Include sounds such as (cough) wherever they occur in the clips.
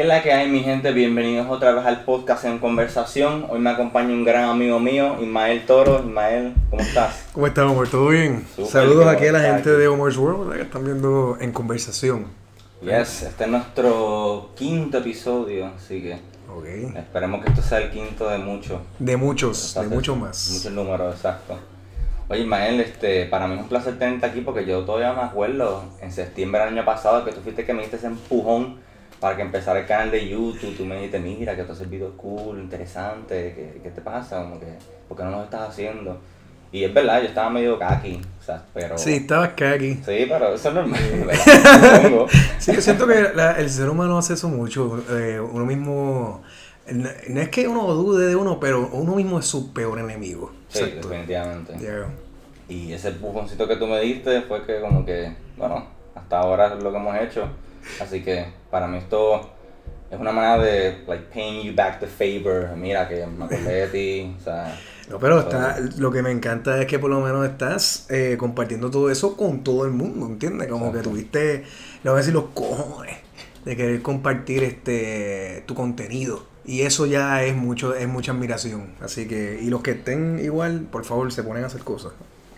¿Qué es la que hay, mi gente? Bienvenidos otra vez al podcast en conversación. Hoy me acompaña un gran amigo mío, Ismael Toro. Ismael, ¿cómo estás? ¿Cómo estás, Omar? ¿Todo bien? Súper, Saludos aquí a la gente estar de Omar's World ¿verdad? que están viendo en conversación. Yes, este es nuestro quinto episodio, así que Ok. esperemos que esto sea el quinto de muchos. De muchos, de muchos más. Muchos números, exacto. Oye, Ismael, este, para mí es un placer tenerte aquí porque yo todavía me acuerdo en septiembre del año pasado que tú fuiste que me diste ese empujón para que empezara el canal de YouTube. Tú me dijiste, mira, que tú haces videos cool, interesantes, ¿qué, qué te pasa? Como que, ¿Por qué no los estás haciendo? Y es verdad, yo estaba medio kaki, o sea, pero... Sí, estabas aquí. Sí, pero eso es normal. (laughs) Sí, yo siento que la- el ser humano hace eso mucho. eh, uno mismo. No no es que uno dude de uno, pero uno mismo es su peor enemigo. Sí, Exacto. definitivamente. Ya. Y ese empujoncito que tú me diste fue que como que, bueno, hasta ahora es lo que hemos hecho. Así que para mí esto es una manera de, like, paying you back the favor. Mira, que me acordé de ti, o sea... No, pero está, lo que me encanta es que por lo menos estás eh, compartiendo todo eso con todo el mundo, ¿entiendes? Como Exacto. que tuviste, le voy a decir los cojones de querer compartir este tu contenido. Y eso ya es mucho, es mucha admiración. Así que, y los que estén igual, por favor, se ponen a hacer cosas.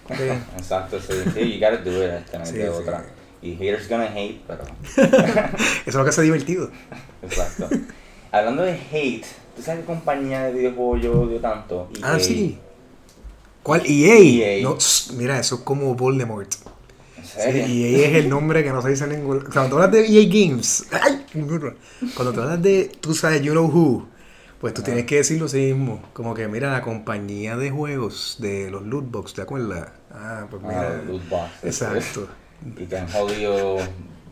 (laughs) Exacto, sí, sí, you gotta do it, este, Sí, sí. otra. Y haters gonna hate, pero... (laughs) Eso es lo que hace divertido. Exacto. Hablando de hate, ¿tú sabes qué compañía de videojuegos yo odio tanto? Ah, EA. sí. ¿Cuál? EA. EA. No, mira, eso es como Voldemort. ¿En Sí, serio? EA es el nombre que no se dice en ningún... Cuando tú hablas de EA Games, ¡ay! Cuando tú hablas de, tú sabes, You Know Who, pues tú tienes que decirlo así mismo. Como que, mira, la compañía de juegos de los lootbox, ¿te acuerdas? Ah, pues mira. Ah, loot boxes. Exacto. Y que han jodido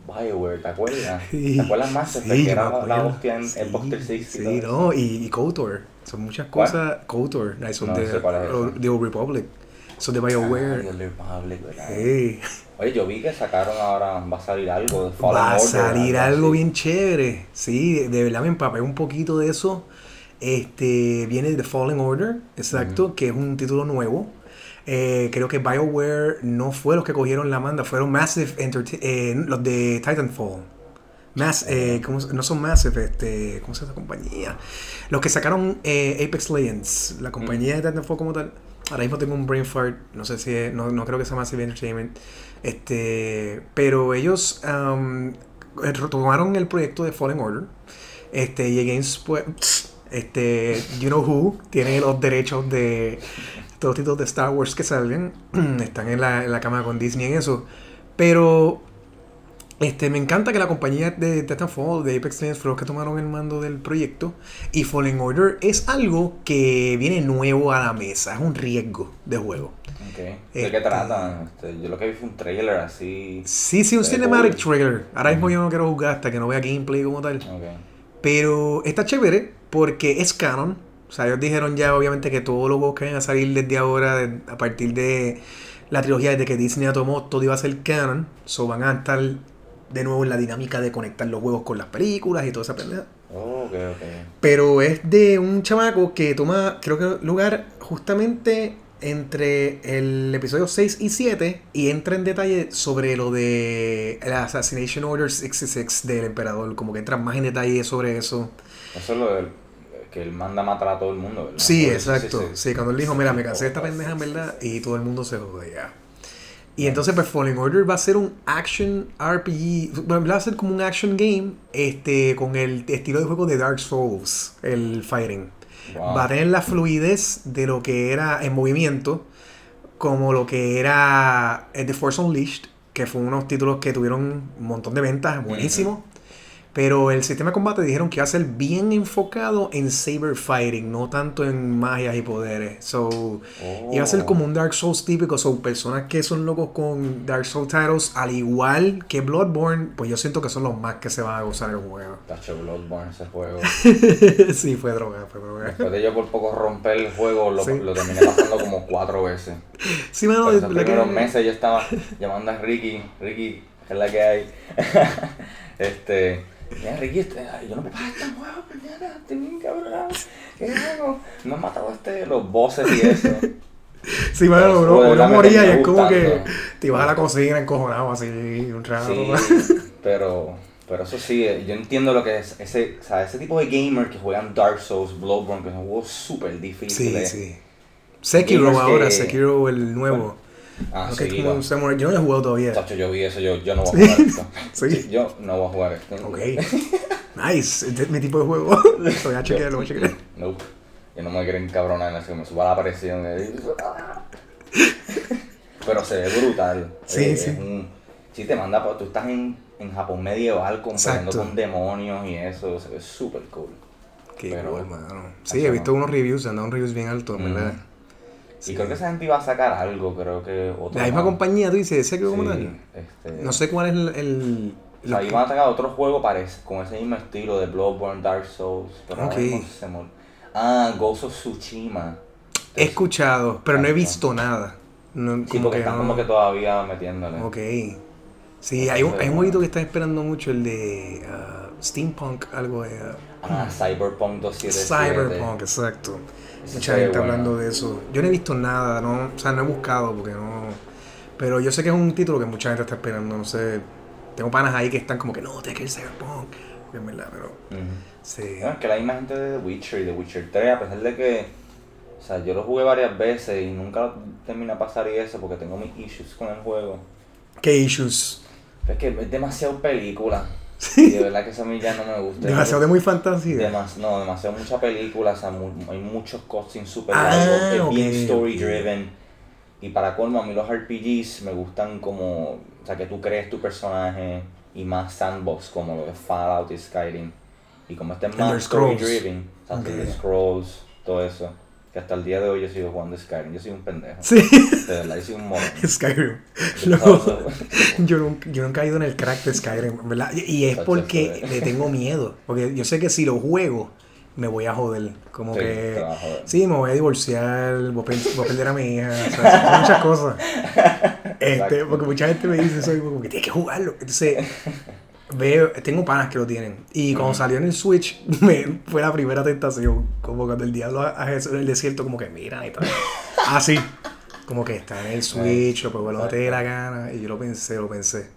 Bioware, ¿te acuerdas? Sí. ¿Te acuerdas más? Sí, que era la hostia en Sí, Xbox 360. Sí, y todo no, y, y KOTOR. Son muchas ¿Cuál? cosas. KOTOR, ay, son No de, sé cuál es o- ese. de Old Republic. Son de. Ah, BioWare. The Republic, ¿verdad? Hey. Oye, yo vi que sacaron ahora, va a salir algo de Fallen Va a Order, salir algo así. bien chévere. Sí, de, de verdad me empapé un poquito de eso. Este viene The Fallen Order, exacto, que es un título nuevo. Eh, creo que BioWare no fue los que cogieron la manda, fueron Massive Entertainment, los de Titanfall. Mass, eh, ¿cómo se- no son Massive, este, ¿cómo se llama esa compañía? Los que sacaron eh, Apex Legends, la compañía de Titanfall como tal. Ahora mismo tengo un brain fart, no sé si es- no, no creo que sea Massive Entertainment. Este, pero ellos um, retomaron el proyecto de Fallen Order. Este, y Games, pues, este, You Know Who, tiene los derechos de todos los títulos de Star Wars que salgan. (clears throat) Están en la, en la cama con Disney en eso. Pero este, me encanta que la compañía de Titanfall, de Apex Legends, fueron los que tomaron el mando del proyecto. Y Fallen Order es algo que viene nuevo a la mesa. Es un riesgo de juego. Ok. ¿De Este- qué tratan? Este, yo lo que vi fue un trailer así. Sí, sí, un cinematic trailer. Ahora mismo yo no quiero jugar hasta que no vea gameplay como tal. Ok. Pero está chévere porque es canon. O sea, ellos dijeron ya obviamente que todos los juegos que van a salir desde ahora, de- a partir de la trilogía, desde que Disney la tomó, todo iba a ser canon. So van a estar de nuevo en la dinámica de conectar los juegos con las películas y toda esa pendeja. Oh, ok, ok. Pero es de un chamaco que toma, creo que lugar justamente entre el episodio 6 y 7 y entra en detalle sobre lo de la Assassination Order 66 del emperador, como que entra más en detalle sobre eso. Eso es lo del que él manda a matar a todo el mundo, ¿verdad? Sí, exacto. Sí, cuando él dijo, mira, me cansé de esta Sí, pendeja verdad y todo el mundo se jode ya. Y entonces pues Fallen Order va a ser un action RPG, va a ser como un action game este con el estilo de juego de Dark Souls, el fighting. Wow. Va a tener la fluidez de lo que era en movimiento, como lo que era eh, The Force Unleashed, que fue unos títulos que tuvieron un montón de ventas, buenísimos. Pero el sistema de combate dijeron que iba a ser bien enfocado en saber fighting, no tanto en magias y poderes. So, Oh. iba a ser como un Dark Souls típico. Son personas que son locos con Dark Souls titles, al igual que Bloodborne, pues yo siento que son los más que se van a gozar el juego. Tacho Bloodborne ese juego. (laughs) sí, fue droga, fue droga. Después de yo por poco romper el juego, lo, Sí. lo terminé pasando como cuatro veces. (laughs) Sí, esos verdad primeros que- meses yo estaba llamando a Ricky, Ricky, que es la que hay. (laughs) este, mira Ricky, este, yo no puedo pasar este juego, puñeta, estoy bien cabrón. ¿Qué hago? Me han matado este, los bosses y eso. (laughs) Sí, Pero, uno, uno me moría y es como que te ibas a la cocina encojonado así un rato. Sí, pero, Pero eso sí, eh, yo entiendo lo que es ese, o sea, ese tipo de gamer que juegan Dark Souls, Bloodborne, que son juegos súper Sí, difíciles. sí. Sekiro Gamers ahora, que- Sekiro el nuevo. Ah, que es como un samurai. Yo no lo he jugado todavía. Chacho, yo vi eso, yo, yo no voy a jugar esto. (laughs) Sí. Yo no voy a jugar esto. Ok. Nice. Este es mi tipo de juego. (laughs) Lo voy a chequear, lo voy a chequear. Nope. Yo no me quiero encabronar, así que me suba la presión. eh. Pero se ve brutal. Sí, Eh, sí. Es un, sí, te manda, tú estás en, en Japón medieval Exacto. con demonios y eso, se ve súper cool. Qué Pero- cool, mano. Sí, he visto unos reviews, han dado unos reviews bien altos, Ujú. Y creo que esa gente iba a sacar algo, creo que otro. La misma más. compañía, tú dices, Sekiro como Sí, tal. este, No sé cuál es el. el O sea, iban a sacar otro juego parece, con ese mismo estilo de Bloodborne, Dark Souls. Pero ahora Ok. mismo se Ah, Ghost of Tsushima. he escuchado, pero no he visto nada. No, Sí, como porque que están no- como que todavía metiéndole. Ok. Sí, hay un, hay un jueguito que está esperando mucho, el de ah, Steampunk, algo de. ah, Ah, Cyberpunk 277. Cyberpunk, exacto. Mucha gente bueno. hablando de eso. Yo no he visto nada, no, o sea, no he buscado porque no. Pero yo sé que es un título que mucha gente está esperando, no sé. Tengo panas ahí que están como que no, te que el Cyberpunk. Es verdad, pero. Sí. No, es que la misma gente de The Witcher y The Witcher 3, a pesar de que, o sea, yo lo jugué varias veces y nunca terminé a pasar y eso porque tengo mis issues con el juego. ¿Qué issues? Es que es demasiado película. Y de verdad que eso a mí ya no me gusta. Demasiado de muy fantasía. Demas- no, demasiado mucha película, o sea, mu- hay muchos cutscenes super Ah, largos, es bien story driven. Y para colmo, a mí los RPGs me gustan como, o sea, que tú crees tu personaje y más sandbox como lo de Fallout y Skyrim. Y como este es más story driven, o sea, Ok. Elder Scrolls, todo eso. Que hasta el día de hoy yo sigo jugando Skyrim, yo soy un pendejo. Sí, De verdad, yo soy un mono. (laughs) Skyrim. Paso- (laughs) yo, nunca, yo nunca he ido en el crack de Skyrim, ¿verdad? Y- es porque le tengo miedo. Porque yo sé que si lo juego, me voy a joder. Como Sí, que. joder. Sí, me voy a divorciar, voy a, perder a mi hija. O sea, son muchas cosas. (laughs) Este, porque mucha gente me dice eso, como que tienes que jugarlo. Entonces, veo, tengo panas que lo tienen. Y cuando salió en el Switch, (laughs) me, fue la primera tentación. Como cuando el diablo a Jesús en el desierto, como que mira, y tal. (laughs) Así. Como que está en el Switch, lo puedo que te dé la gana. Y yo lo pensé, lo pensé.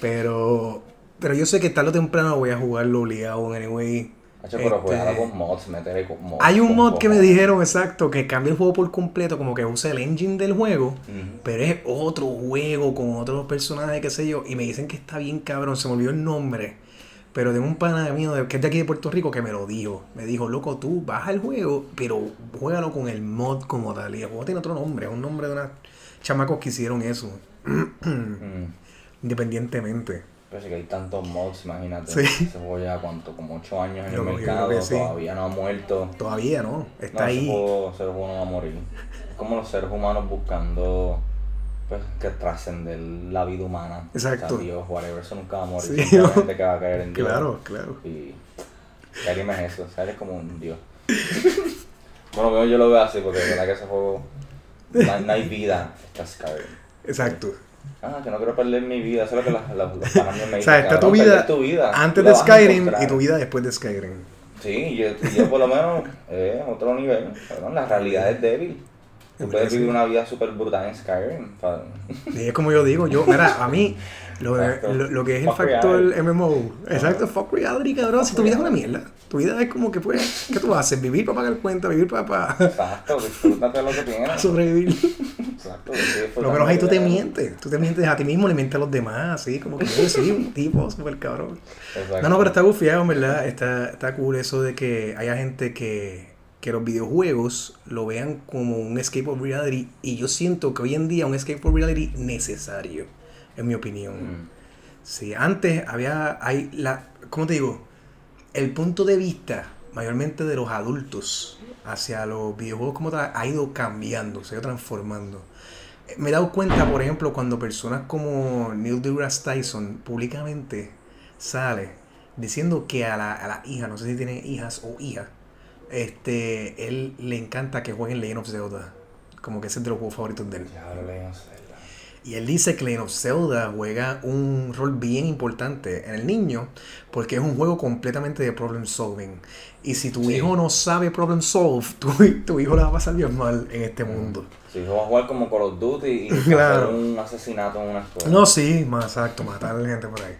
Pero, pero yo sé que tarde o temprano voy a jugarlo obligado, anyway. Hacho, pero Este, con mods, meterle con mods. Hay un mod que me dijeron exacto que cambia el juego por completo, como que usa el engine del juego, pero es otro juego con otros personajes, qué sé yo, y me dicen que está bien cabrón, se me olvidó el nombre. Pero tengo un pana mío de- que es de aquí de Puerto Rico que me lo dijo. Me dijo, loco, tú baja el juego, pero juégalo con el mod como tal. Y el juego tiene otro nombre, es un nombre de unos chamacos que hicieron eso. (clears throat) Mm. Independientemente. Pero sí que hay tantos mods, imagínate. Sí. Ese juego lleva cuánto, como 8 años en Yo- el mercado, sí. todavía no ha muerto. Todavía no, está no, ahí. Ese juego, ese juego no va a morir. Es como los seres humanos buscando pues, que trascender la vida humana. Exacto. O sea, Dios, whatever, eso nunca va a morir. Sí, Siempre hay no. gente que va a caer en Dios. Claro, claro. Y Skyrim es eso, Skyrim es como un Dios. (laughs) bueno, yo lo veo así porque de verdad que ese juego no hay, no hay vida, está Skyrim. Exacto. Ah, que no quiero perder mi vida, eso es lo que los, los, los panas me O dicen. sea, está tu "Cabrón, vida, perder tu vida. antes de Skyrim encontrar". y tu vida después de Skyrim. Sí, yo, yo por lo menos eh, otro nivel. Perdón, la realidad es débil. Tú puedes vivir una vida súper brutal en Skyrim. pa- Y es como yo digo, yo, mira, a mí, (laughs) lo, lo, lo que es el factor reality. MMO, exacto, fuck reality, cabrón, si tu vida es una mierda. Tu vida es como que, pues, ¿qué tú haces? Vivir para pagar cuenta, vivir para, para Exacto, disfrútate lo que tienes. (laughs) sobrevivir. Exacto, sí, lo menos ahí tú te mientes, tú te mientes a ti mismo, le mientes a los demás, así, como que yo soy un (laughs) tipo súper cabrón. Exacto. No, no, pero está gufiado, en verdad. Está, está cool eso de que haya gente que, que los videojuegos lo vean como un escape of reality. Y yo siento que hoy en día un escape of reality necesario, en mi opinión. Mm. Sí, antes había, hay la, ¿cómo te digo? El punto de vista, mayormente de los adultos, hacia los videojuegos como tal, ha ido cambiando, se ha ido transformando. Me he dado cuenta, por ejemplo, cuando personas como Neil deGrasse Tyson públicamente sale diciendo que a la, a la hija, no sé si tiene hijas o hija, este, él le encanta que jueguen Legend of Zelda. Como que ese es de los juegos favoritos de él. Ya lo leí, no sé, la- Y él dice que Legend of Zelda juega un rol bien importante en el niño porque es un juego completamente de problem solving. Y si tu Sí. hijo no sabe problem solve, (laughs) tu, tu hijo la va a pasar bien mal en este mundo. Si vas a jugar como Call of Duty y (laughs) Claro. hacer un asesinato en una escuela. No, sí, más exacto, matar a la gente por ahí.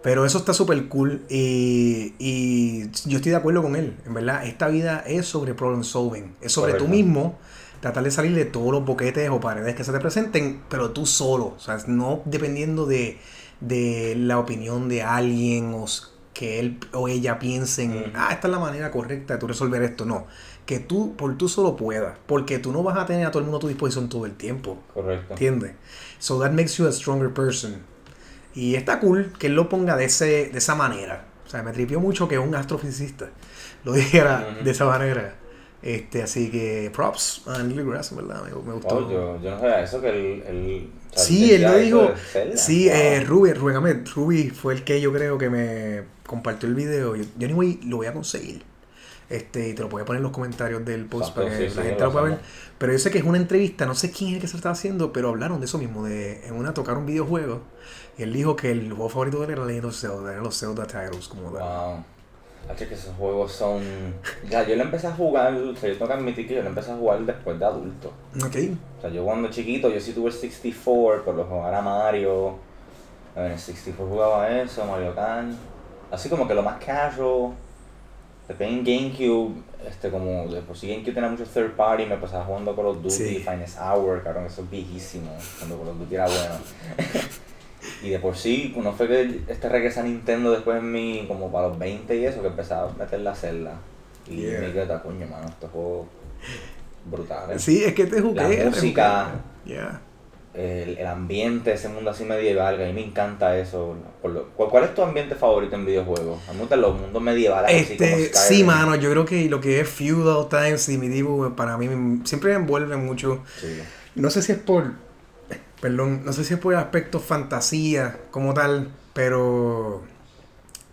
Pero eso está súper cool y, y yo estoy de acuerdo con él. En verdad, esta vida es sobre problem solving. Es sobre tú Correcto. mismo tratar de salir de todos los boquetes o paredes que se te presenten, pero tú solo. O sea, no dependiendo de, de la opinión de alguien o que él o ella piensen, ah, esta es la manera correcta de tú resolver esto. No. Que tú, por tú solo puedas. Porque tú no vas a tener a todo el mundo a tu disposición todo el tiempo. Correcto. ¿Entiendes? So that makes you a stronger person. Y está cool que él lo ponga de, ese, de esa manera. O sea, me tripió mucho que un astrofisicista lo (laughs) dijera de esa manera. Este, así que props a Neil deGrasse, ¿verdad? Me, me gustó. Oh, yo, yo no sabía eso, que él... él o sea, Sí, él lo dijo. Sí, Wow. eh, Ruby, Ahmed, Ruby fue el que yo creo que me compartió el video. Yo, yo anyway, lo voy a conseguir. Este, y te lo voy a poner en los comentarios del post Exacto, para que sí, la sí, gente lo pueda ver. Pero yo sé que es una entrevista, no sé quién es el que se lo estaba haciendo, pero hablaron de eso mismo, de en una tocaron videojuegos. Y él dijo que el juego favorito de él era Legend of Zelda, eran los Zelda titles como tal. Wow. Hacho, que esos juegos son... Ya, yo lo empecé a jugar, o sea, yo tengo que admitir que yo lo empecé a jugar después de adulto. Ok. O sea, yo cuando chiquito, yo sí tuve el 64, pero lo jugaba Mario. En el 64 jugaba eso, Mario Kart. Así como que lo más casual. Después en GameCube, este, como de por sí GameCube tenía muchos third party, me pasaba jugando Call of Duty, Sí. Finest Hour, cabrón, eso es viejísimo, cuando Call of Duty era bueno. (laughs) y de por sí, no fue que este regresa a Nintendo después en mi, como para los 20 y eso, que empezaba a meter la celda. Y Yeah. me quedé, coño, mano, estos juegos brutales. Sí, es que te jugué. La música. Yeah. el, el ambiente, ese mundo así medieval, que a mí me encanta eso. Por lo- ¿cuál, cuál es tu ambiente favorito en videojuegos? A mí me gustan los mundos medievales así como Este, sí, mano, yo creo que lo que es Feudal Times y Medieval para mí siempre me envuelve mucho. Sí. No sé si es por. Perdón, no sé si es por el aspecto fantasía como tal, pero.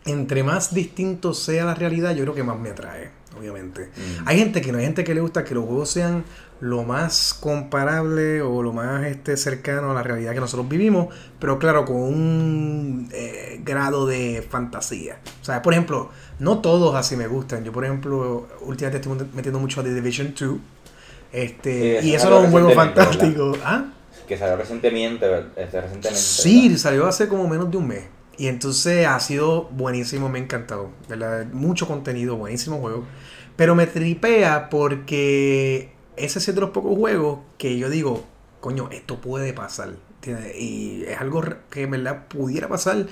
Entre más distinto sea la realidad, yo creo que más me atrae, obviamente. Mm. Hay gente que no, hay gente que le gusta que los juegos sean lo más comparable o lo más este, cercano a la realidad que nosotros vivimos, pero claro, con un eh, grado de fantasía. O sea, por ejemplo, no todos así me gustan. Yo, por ejemplo, últimamente estoy metiendo mucho a The Division 2. Este, Sí, y eso no es un juego fantástico. ¿Ah? Que salió recientemente, este, recientemente. Sí, ¿verdad? salió hace como menos de un mes. Y entonces ha sido buenísimo, me ha encantado. ¿verdad? Mucho contenido, buenísimo juego. Pero me tripea porque ese es de los pocos juegos que yo digo, coño, esto puede pasar. ¿entiendes? Y es algo que en verdad pudiera pasar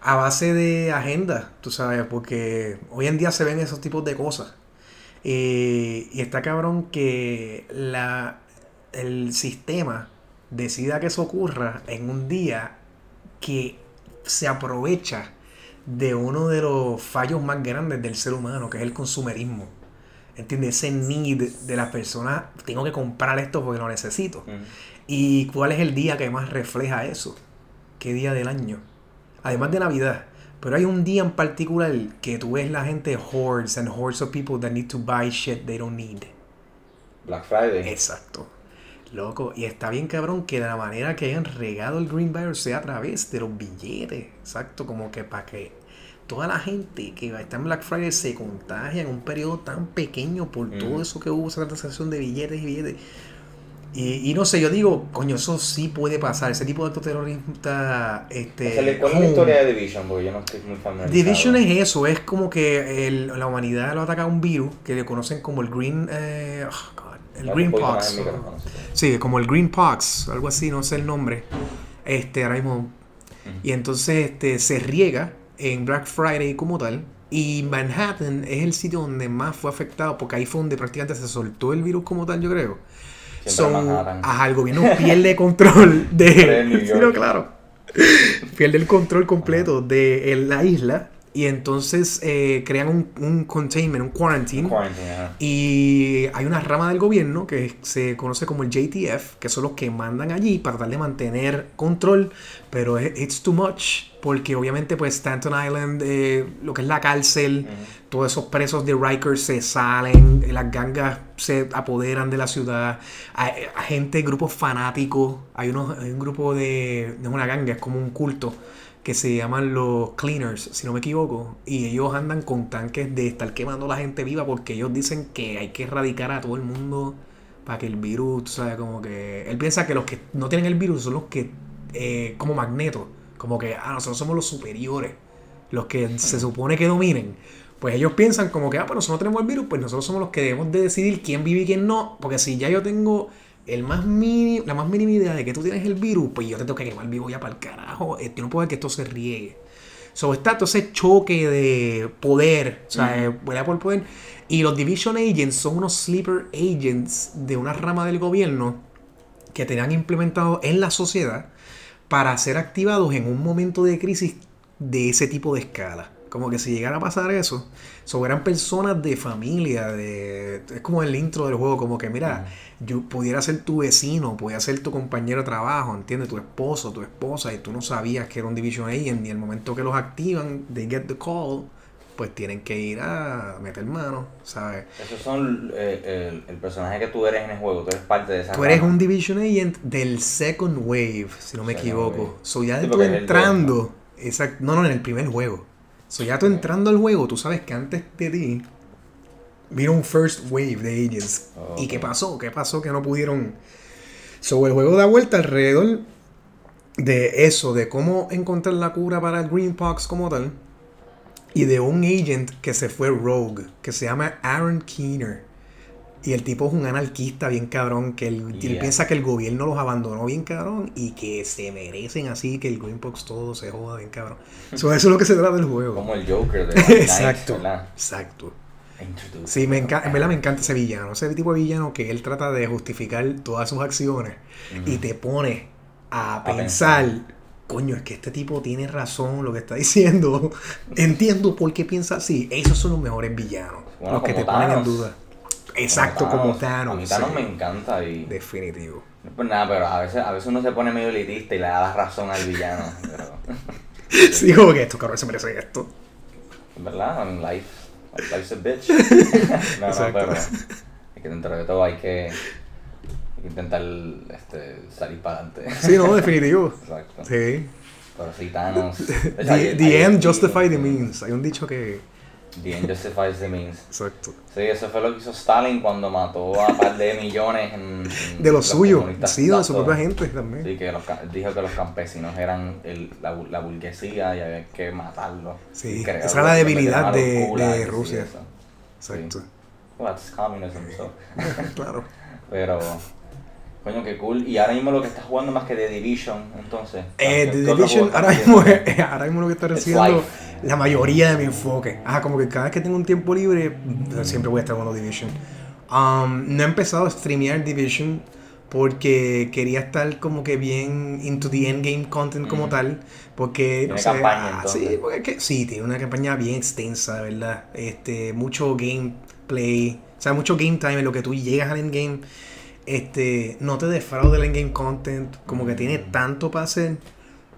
a base de agenda, tú sabes, porque hoy en día se ven esos tipos de cosas. Eh, y está cabrón que la, el sistema decida que eso ocurra en un día que se aprovecha de uno de los fallos más grandes del ser humano, que es el consumerismo. ¿Entiendes? Ese need de las personas, tengo que comprar esto porque lo necesito. ¿Y cuál es el día que más refleja eso? ¿Qué día del año? Además de Navidad. Pero hay un día en particular que tú ves la gente hordes and hordes of people that need to buy shit they don't need. Black Friday. Exacto. Loco, y está bien cabrón que de la manera que hayan regado el Green Virus sea a través de los billetes. Exacto, como que para que toda la gente que va a estar en Black Friday se contagie en un periodo tan pequeño por todo eso que hubo, esa transacción de billetes y billetes. Y, y no sé, yo digo, coño, eso sí puede pasar. Ese tipo de acto terrorista. Este, es la- ¿Cuál es la home. historia de Division? Porque yo no estoy muy familiarizado. Division es eso, es como que el- la humanidad lo ataca un virus que le conocen como el Green. eh, God, el Green Pox. el. Sí, como el Green Pox, algo así, no sé el nombre. Este, ahora mismo. Y entonces este, se riega en Black Friday como tal. Y Manhattan es el sitio donde más fue afectado, porque ahí fue donde prácticamente se soltó el virus como tal, yo creo. Son, ajá, el gobierno pierde control de. (laughs) Sí, no, claro. Pierde el control completo de el- la isla. Y entonces eh, crean un, un containment, un quarantine. Quarantine, ajá. Y hay una rama del gobierno que se conoce como el JTF, que son los que mandan allí para tratar de mantener control, pero it's too much, porque obviamente pues Stanton Island, eh, lo que es la cárcel, Ujú. todos esos presos de Rikers se salen, las gangas se apoderan de la ciudad, hay, hay gente, grupos fanáticos, hay, unos, hay un grupo de, no es una ganga, es como un culto que se llaman los cleaners, si no me equivoco, y ellos andan con tanques de estar quemando a la gente viva porque ellos dicen que hay que erradicar a todo el mundo para que el virus, tú sabes, como que él piensa que los que no tienen el virus son los que, eh, como magneto, como que, ah, nosotros somos los superiores, los que se supone que dominen, pues ellos piensan como que, ah, pues nosotros tenemos el virus, pues nosotros somos los que debemos de decidir quién vive y quién no, porque si ya yo tengo el más mini, la más mínima idea de que tú tienes el virus, pues yo te tengo que quemar vivo ya para el carajo, yo no puedo ver que esto se riegue. So, está todo ese choque de poder, o sea, eh, pelea por poder. Y los Division Agents son unos sleeper agents de una rama del gobierno que tenían implementado en la sociedad para ser activados en un momento de crisis de ese tipo de escala. Como que si llegara a pasar eso, so, eran personas de familia, de, es como el intro del juego, como que mira, yo pudiera ser tu vecino, pudiera ser tu compañero de trabajo, ¿entiendes? Tu esposo, tu esposa, y tú no sabías que era un Division Agent, y el momento que los activan, they get the call, pues tienen que ir a meter mano, ¿sabes? Esos son eh, el, el personaje que tú eres en el juego, tú eres parte de esa Tú eres rama. un Division Agent del Second Wave, si no me Second equivoco. Wave. So ya Sí, tú entrando, exacto, no, no, en el primer juego. So ya tú entrando al juego, tú sabes que antes de ti vino un First Wave de Agents. Oh, ¿Y qué pasó? ¿Qué pasó que no pudieron? So el juego da vuelta alrededor de eso, de cómo encontrar la cura para el Greenpox como tal. Y de un agent que se fue rogue, que se llama Aaron Keener. Y el tipo es un anarquista bien cabrón, que él, piensa que el gobierno los abandonó bien cabrón y que se merecen así, que el Greenpox todo se joda bien cabrón. (laughs) So, eso es lo que se trata del juego. Como el Joker de (laughs) Exacto. ¿verdad? Exacto. Sí, me encanta, en verdad me encanta ese villano, ese tipo de villano que él trata de justificar todas sus acciones y te pone a, pensar, coño, es que este tipo tiene razón lo que está (laughs) diciendo, entiendo por qué piensa así, esos son los mejores villanos, Bueno, los que te ponen en duda. Exacto, como Thanos. A mí Thanos sí. me encanta y... Definitivo. No es por nada, pero a veces, a veces uno se pone medio elitista y le da la razón al villano. (laughs) Pero, (laughs) Sí, como que estos cabrones se merecen esto. ¿verdad? I mean, life, life's a bitch. (laughs) no, no, Exacto. pero es que dentro de todo hay que, hay que intentar este, salir para adelante. Sí, no, definitivo. Exacto. Sí. Pero sí, Thanos. The, the end justifies the means. Hay un dicho que... The end justifies the means. (laughs) Exacto. Sí, eso fue lo que hizo Stalin cuando mató a un par de millones en, en De los suyos, comunistas. sí, de su propia gente también. Sí, que los, dijo que los campesinos eran el, la, la burguesía y había que matarlos. Sí, esa era la debilidad los de- Rusia. Exacto. Sí. Well, that's communism, so. (laughs) Claro. Pero, coño, qué cool. Y ahora mismo lo que estás jugando más que The Division, entonces. Eh, ¿Qué- The Division, ahora mismo, (laughs) ahora mismo lo que está recibiendo. La mayoría de mi enfoque. Ah, como que cada vez que tengo un tiempo libre, siempre voy a estar jugando Division. Um, no he empezado a streamear Division porque quería estar como que bien into the endgame content como Mm. tal. Porque, no sé, campaña, ah, sí, porque es que, sí, tiene una campaña bien extensa, ¿verdad? Este, mucho gameplay, o sea, mucho game time en lo que tú llegas al endgame. Este, no te defraude el endgame content, como que tiene tanto para hacer.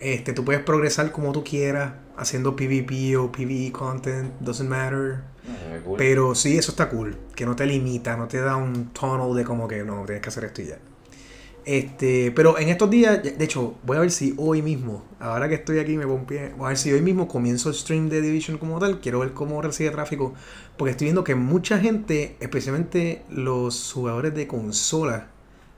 Este, tú puedes progresar como tú quieras, haciendo PvP o PvE content, doesn't matter. No, cool. Pero sí, eso está cool, que no te limita, no te da un tunnel de como que no, tienes que hacer esto y ya. Este, pero en estos días, de hecho, voy a ver si hoy mismo, ahora que estoy aquí me pompié, voy a ver si hoy mismo comienzo el stream de Division como tal, quiero ver cómo recibe tráfico, porque estoy viendo que mucha gente, especialmente los jugadores de consola,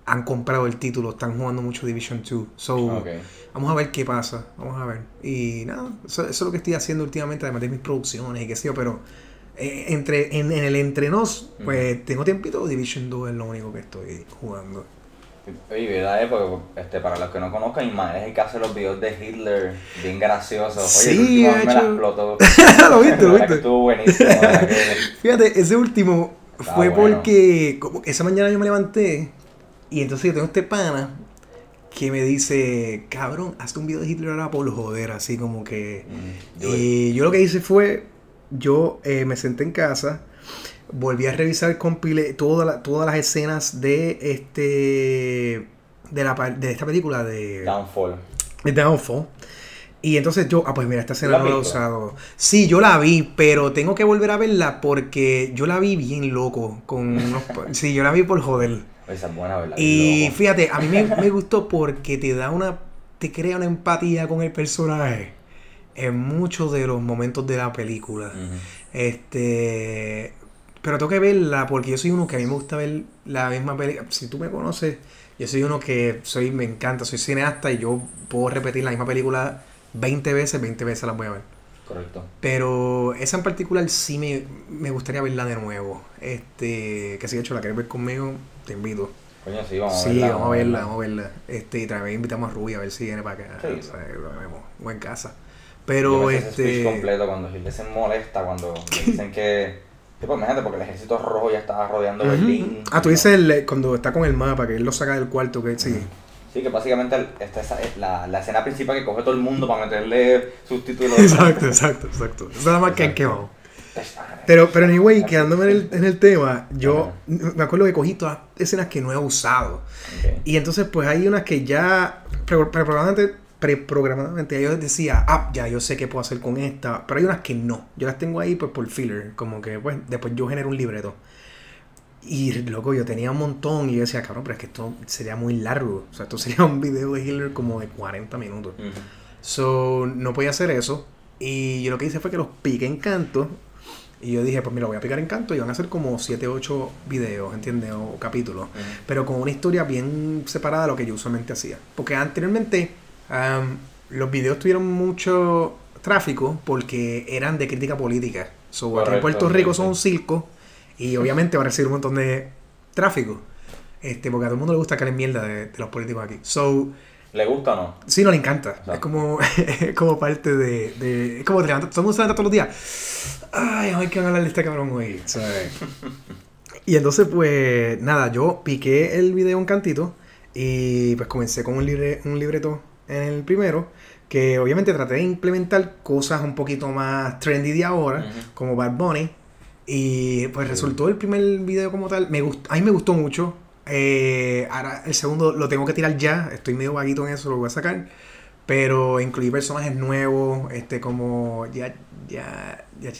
han comprado el título, están jugando mucho Division 2. So. Vamos a ver qué pasa, vamos a ver. Y nada, eso, eso es lo que estoy haciendo últimamente, además de mis producciones y qué sé yo, pero eh, entre, en, en el entrenos, pues tengo tiempito, Division 2 es lo único que estoy jugando. Oye, ¿verdad? eh? Porque este, para los que no conozcan, Ismael es el que hace los videos de Hitler, bien gracioso. Oye, Sí, el último ha me la hecho- explotó. (laughs) ¿Lo viste, lo viste? Estuvo buenísimo. que- Fíjate, ese último Está fue bueno. porque como esa mañana yo me levanté y entonces yo tengo este pana que me dice, cabrón, hazte un video de Hitler ahora por joder, así como que... Mm, yo- Y yo lo que hice fue, yo eh, me senté en casa, volví a revisar compile toda la- todas las escenas de este de la de esta película de, Downfall. de Downfall. Y entonces yo, ah, pues mira, esta escena ¿La no la he usado. Sí, yo la vi, pero tengo que volver a verla porque yo la vi bien loco. Con unos sí, yo la vi por joder. Esa es buena, ¿verdad? Y fíjate, a mí me, (laughs) me gustó porque te da una. te crea una empatía con el personaje en muchos de los momentos de la película. Este. Pero tengo que verla porque yo soy uno que a mí me gusta ver la misma película. Si tú me conoces, yo soy uno que soy, me encanta, soy cineasta y yo puedo repetir la misma película 20 veces, 20 veces la voy a ver. Correcto. Pero esa en particular sí me, me gustaría verla de nuevo. Este, que si de hecho la quieres ver conmigo, te invito. Coño, sí, vamos a Sí, verla. vamos a verla, vamos a verla. Este, y también invitamos a Ruby a ver si viene para acá. Sí. O sea, lo vemos, o en casa. Yo Pero me sé ese speech este. completo cuando Hitler se molesta, cuando (laughs) dicen que. Tipo, imagínate, porque el ejército rojo ya estaba rodeando Ujú. Berlín. Ah, tú dices el- cuando está con el mapa, que él lo saca del cuarto, que sí. Sí, que básicamente esta es la, la escena principal que coge todo el mundo para meterle subtítulos. Exacto, exacto, exacto. Eso es nada más que Exacto. que vamos. Pero, pero anyway, quedándome en el, en el tema, yo me acuerdo que cogí todas escenas que no he usado. Y entonces, pues hay unas que ya pre- preprogramadamente, preprogramadamente yo decía, ah, ya yo sé qué puedo hacer con esta. Pero hay unas que no. Yo las tengo ahí pues por filler. Como que, pues, después yo genero un libreto. Y loco, yo tenía un montón. Y yo decía, cabrón, pero es que esto sería muy largo. O sea, esto (laughs) sería un video de Hitler como de 40 minutos. So, no podía hacer eso. Y yo lo que hice fue que los piqué en canto. Y yo dije, pues mira, voy a picar en canto y van a ser como 7 o 8 videos, ¿entiendes? O capítulos. Pero con una historia bien separada de lo que yo usualmente hacía. Porque anteriormente los videos tuvieron mucho tráfico porque eran de crítica política. So, acá en Puerto Rico son un circo y obviamente va a recibir un montón de tráfico. Este, porque a todo el mundo le gusta caer en mierda de, de los políticos aquí. So, ¿Le gusta o no? Sí, no le encanta. Es como, (laughs) es como parte de, de- Es como te levantas, todo el mundo se levanta todos los días. Ay, ay, que hablar de este cabrón hoy. ¿sabes? y entonces, pues, nada, yo piqué el video un cantito y pues comencé con un, libre, un libreto en el primero. Que obviamente traté de implementar cosas un poquito más trendy de ahora, como Bad Bunny. Y pues resultó el primer video como tal. Me gustó, a mí me gustó mucho. Eh, ahora el segundo lo tengo que tirar ya. Estoy medio vaguito en eso, lo voy a sacar. Pero incluí personajes nuevos, este como ya ya ya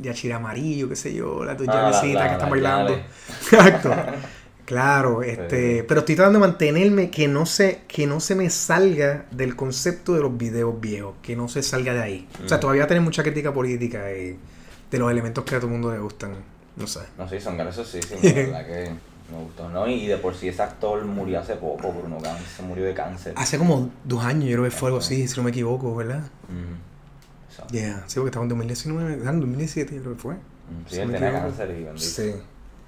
Yachira Amarillo, qué sé yo, las dos Ah, la- llavecitas la- que están la bailando. llave. (laughs) Exacto. Claro, este, Sí. pero estoy tratando de mantenerme que no se que no se me salga del concepto de los videos viejos, que no se salga de ahí. O sea, Mm. todavía tenemos mucha crítica política y de los elementos que a todo el mundo le gustan, no sé. No, sí, son sí, la verdad que me gustó, ¿no? Y de por sí ese actor murió hace poco, Bruno Gans, se murió de cáncer. Hace como dos años, yo creo que fue algo así, si no me equivoco, ¿verdad? So, Yeah, sí, porque estaba en 2019, ah, en 2017 yo creo que fue. mm, si Sí, él tenía cáncer y bendito. Sí.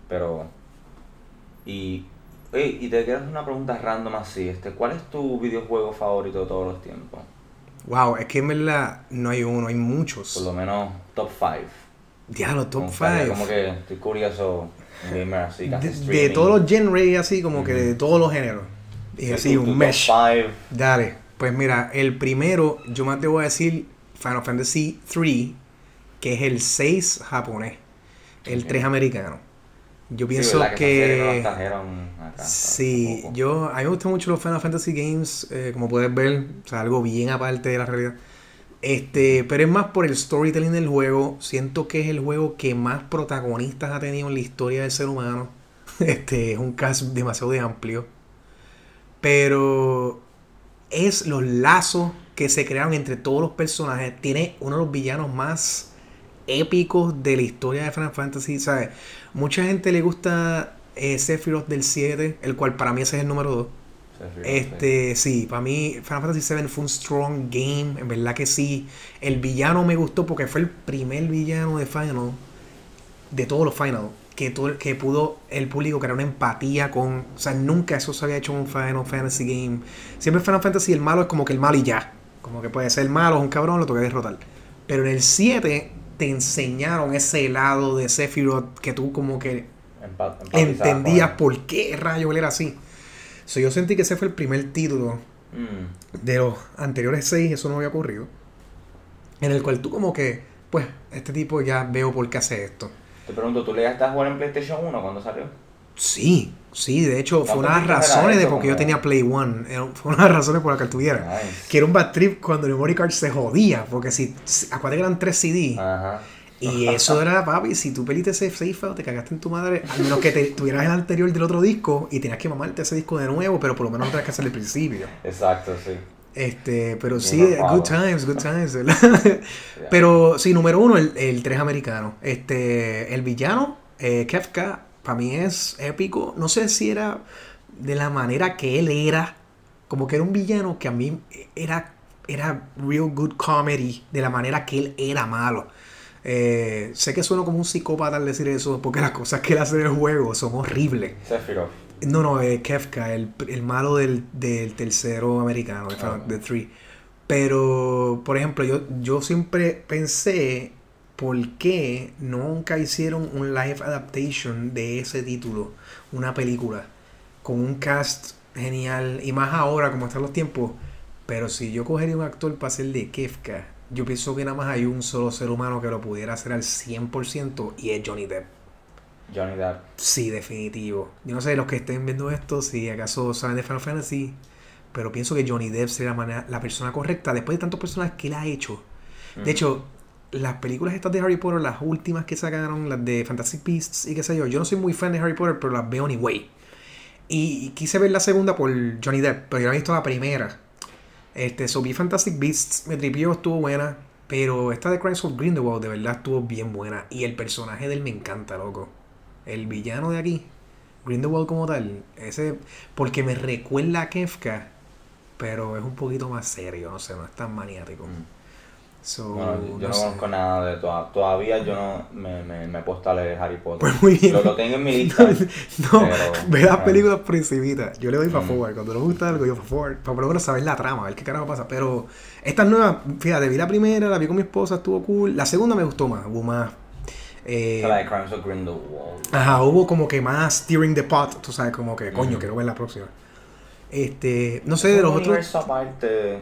Pero. Y. oye, y te quiero hacer una pregunta random así. Este, ¿Cuál es tu videojuego favorito de todos los tiempos? Wow, es que en verdad no hay uno, hay muchos. Por lo menos top 5. Diablo, top Como 5. que estoy curioso, así, De, todos los genres, así como que de todos los géneros. Y Sí, así, un mesh. five. Dale, pues mira, el primero, yo más te voy a decir Final Fantasy 3, que es el 6 japonés, el Ok. 3 americano. Yo pienso. Que, no acá, Sí, yo, a mí me gustan mucho los Final Fantasy Games, eh, como puedes ver, o sea, algo bien aparte de la realidad. Este, pero es más por el storytelling del juego. Siento que es el juego que más protagonistas ha tenido en la historia del ser humano. (laughs) Este, es un cast demasiado de amplio. Pero es los lazos que se crearon entre todos los personajes. Tiene uno de los villanos más épicos de la historia de Final Fantasy. ¿sabes? Mucha gente le gusta eh, del 7, el cual para mí es el número 2. Este, sí, para mí Final Fantasy VII fue un strong game, en verdad que sí. El villano me gustó porque fue el primer villano de Final, de todos los Final, que, todo, que pudo el público crear una empatía con. O sea, nunca eso se había hecho en un Final Fantasy game. Siempre Final Fantasy el malo es como que el malo y ya. Como que puede ser malo, es un cabrón, lo toca derrotar. Pero en el 7 te enseñaron ese lado de Sephiroth que tú como que entendías por qué rayo él era así. So, yo sentí que ese fue el primer título. Mm. de los anteriores seis, eso no había ocurrido. En el cual tú como que, pues, este tipo ya veo por qué hace esto. Te pregunto, ¿tú le a jugar en PlayStation 1 cuando salió? Sí, sí, de hecho fue ¿Cuántos una de las razones de por qué yo tenía Play One. (laughs) Fue una de las razones por las que tuviera. Nice. Que era un bad trip cuando el memory card se jodía. Porque si, acuérdate que eran 3 CD. Ajá. Y (laughs) eso era, papi, si tú peliste ese save file, te cagaste en tu madre, al menos que te, tuvieras el anterior del otro disco y tenías que mamarte ese disco de nuevo, pero por lo menos no tenías que hacer el principio. Exacto, sí. Este, pero sí, good times, good (laughs) times, ¿verdad? pero sí, número uno, el, el 3 americano. Este, el villano, eh, Kefka, para mí es épico. No sé si era de la manera que él era, como que era un villano que a mí era era real good comedy de la manera que él era malo. Eh, sé que suena como un psicópata al decir eso, porque las cosas que él hace en el juego son horribles. Sephiroth. No, no, eh, Kefka, el, el malo del, del tercero americano, de Ah. The Three. Pero, por ejemplo, yo, yo siempre pensé por qué nunca hicieron un live adaptation de ese título, una película, con un cast genial, y más ahora como están los tiempos. Pero si yo cogería un actor para hacer de Kefka, yo pienso que nada más hay un solo ser humano que lo pudiera hacer al 100% y es Johnny Depp. Johnny Depp. Sí, definitivo. Yo no sé los que estén viendo esto si acaso saben de Final Fantasy, pero pienso que Johnny Depp sería la, manera- la persona correcta después de tantos personajes que él ha hecho. Mm. De hecho, las películas estas de Harry Potter, las últimas que sacaron, las de Fantastic Beasts y qué sé yo, yo no soy muy fan de Harry Potter, pero las veo anyway. Y quise ver la segunda por Johnny Depp, pero yo no he visto la primera. Este, so Fantastic Beasts, me tripió, estuvo buena. Pero esta de Crimes of Grindelwald de verdad estuvo bien buena. Y el personaje de él me encanta, loco. El villano de aquí, Grindelwald como tal, ese, porque me recuerda a Kefka, pero es un poquito más serio, no sé, no es tan maniático. Mm. So, Bueno, yo no, sé. conozco nada de toda, todavía yo no me, me, me he puesto a leer Harry Potter. Pues muy bien. Lo, lo tengo en mi (laughs) lista. No, pero- ve las películas por encimita. Yo le doy para Mm. forward. Cuando no me gusta algo, yo para forward. Para por lo menos saber la trama, a ver qué carajo pasa. Pero estas nuevas, fíjate, vi la primera, la vi con mi esposa, estuvo cool. La segunda me gustó más, hubo más. eh, La de Crimes of Grindelwald. Ajá, hubo como que más steering the pot, tú sabes, como que, coño, Ujú. quiero ver la próxima. Este, no sé, ¿Es de un los otros. aparte?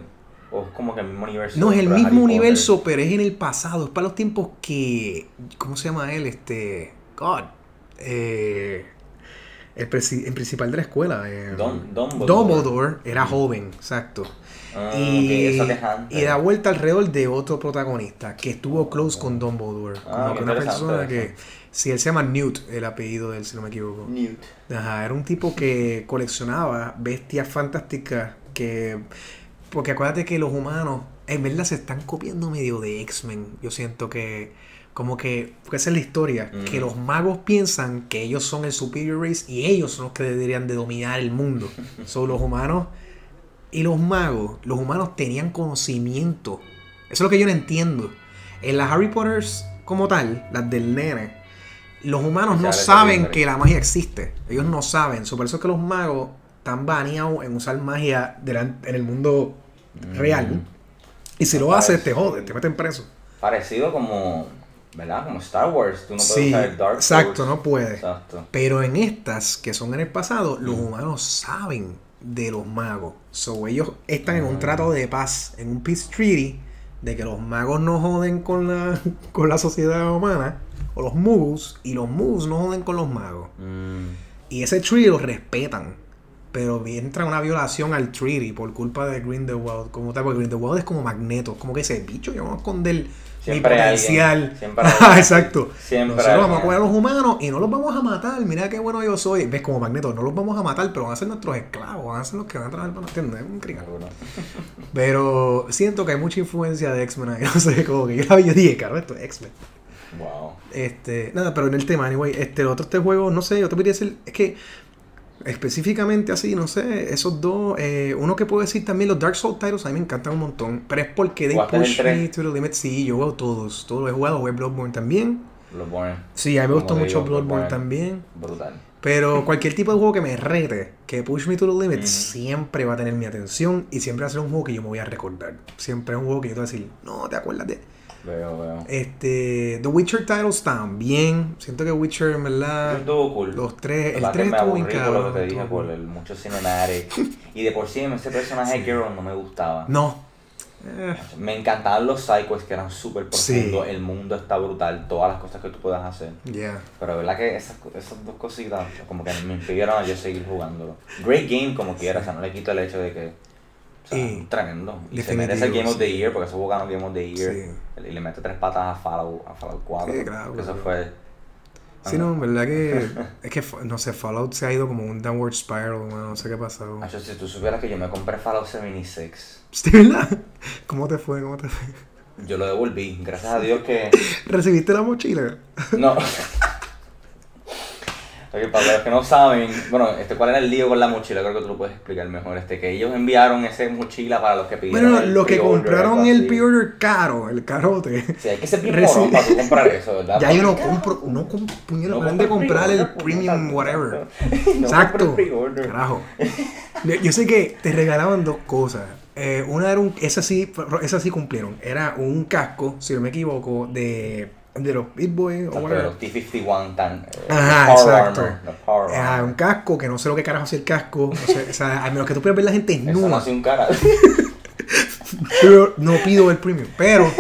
¿O es como que el mismo universo? No, es el mismo Harry Potter? universo, pero es en el pasado. Es para los tiempos que. ¿Cómo se llama él? Este. God. Eh, el, el principal de la escuela. eh, Dum- Dumbledore. Dumbledore era joven, exacto. Ah, y, es da vuelta alrededor de otro protagonista que estuvo close con Dumbledore. Ah, como que una persona que. Sí, él se llama Newt, el apellido de él, si no me equivoco. Newt. Ajá, era un tipo que coleccionaba bestias fantásticas que... Porque acuérdate que los humanos en verdad se están copiando medio de X-Men. Yo siento que... Como que... Porque esa es la historia. Que los magos piensan que ellos son el superior race y ellos son los que deberían de dominar el mundo. (laughs) son los humanos y los magos. Los humanos tenían conocimiento. Eso es lo que yo no entiendo. En las Harry Potters como tal, las del nene, los humanos no saben que la magia existe. Ellos no saben. So, por eso es que los magos están baneados en usar magia delan- en el mundo real. Mm. Y si lo haces, te joden, te meten preso. Parecido como, ¿verdad? Como Star Wars. Tú no puedes Sí, usar Dark exacto, no puede. Exacto. Pero en estas, que son en el pasado, los Mm. humanos saben de los magos. So, ellos están en un Mm. trato de paz, en un peace treaty, de que los magos no joden con la, (laughs) con la sociedad humana, o los muggles, y los muggles no joden con los magos. Y ese treaty lo respetan. Pero entra una violación al treaty por culpa de Grindelwald. Como tal, porque Grindelwald es como magneto. Como que ese bicho, yo vamos a esconder Siempre mi potencial. alguien, siempre (laughs) alguien. Exacto. Siempre Nosotros vamos a coger a los humanos y no los vamos a matar. Mira qué bueno yo soy. Ves como magneto, no los vamos a matar, pero van a ser nuestros esclavos. Van a ser los que van a trabajar para nosotros. Es un crical. (laughs) Pero siento que hay mucha influencia de X-Men ahí. (laughs) No sé, como que yo la vi y dije, caro, esto es X-Men. Wow. Este, nada, pero en el tema, anyway, este, el otro este juego, no sé, yo te podría decir, es que específicamente así, no sé, esos dos, eh, uno que puedo decir también, los Dark Souls titles a mí me encantan un montón, pero es porque they ¿Jugaste el push me to the limit, sí, yo juego todos, todos los he jugado, jugué Bloodborne también, Bloodborne. sí, a mí me gustó mucho Bloodborne Bloodborne. también, Brutal. pero cualquier tipo de juego que me rete, que push me to the limit, siempre va a tener mi atención y siempre va a ser un juego que yo me voy a recordar, siempre es un juego que yo te voy a decir, no, te acuerdas de... Veo, veo. Este, The Witcher titles también. Siento que Witcher, en verdad, cool. los tres, el La que 3 me estuvo por lo que te dije, por cool. el mucho cinematic. (laughs) y de por sí ese personaje de Geralt no me gustaba. No. Eh, Me encantaban los psychos que eran súper Sí. profundos. El mundo está brutal, todas las cosas que tú puedas hacer. yeah. Pero verdad que esas, esas dos cositas como que me impidieron a yo seguir jugándolo. Great game como quiera, o sea, no le quito el hecho de que... O sea, Y- tremendo. Y se merece el Game of the Year porque esos juegos ganó Game of the Year. Y le mete tres patas a Fallout, a Fallout 4. Sí, claro, eso claro. fue... Sí, no, en verdad que. (laughs) es que, no sé, Fallout se ha ido como un downward spiral, no sé qué ha pasado. Macho, si tú supieras que yo me compré Fallout 76, ¿Sí, verdad? ¿Cómo te fue? ¿Cómo te fue? yo lo devolví. Gracias a (laughs) Dios que... ¿Recibiste la mochila? No. (laughs) Oye, para los que no saben, bueno, este, ¿cuál era el lío con la mochila? Creo que tú lo puedes explicar mejor. Este, que ellos enviaron esa mochila para los que pidieron. Bueno, el lo que compraron el pre-order caro, el carote. Sí, hay que ser Reci- para tú comprar eso, ¿verdad? (laughs) Ya yo no (laughs) compro, no compro, puñeta, No de compra comprar el premium whatever. No Exacto. (laughs) Carajo. Yo sé que te regalaban dos cosas. Eh, una era un, esa sí, esa sí cumplieron. Era un casco, si no me equivoco, de, de los Beat Boys o whatever. los T-51 tan. eh, Ajá, Power exacto. Armor, Ah, Armor. un casco que no sé lo que carajo hacía el casco. no sé, o sea, a menos que tú puedas ver la gente no desnuda. hace un cara. (laughs) Pero no pido el premium. Pero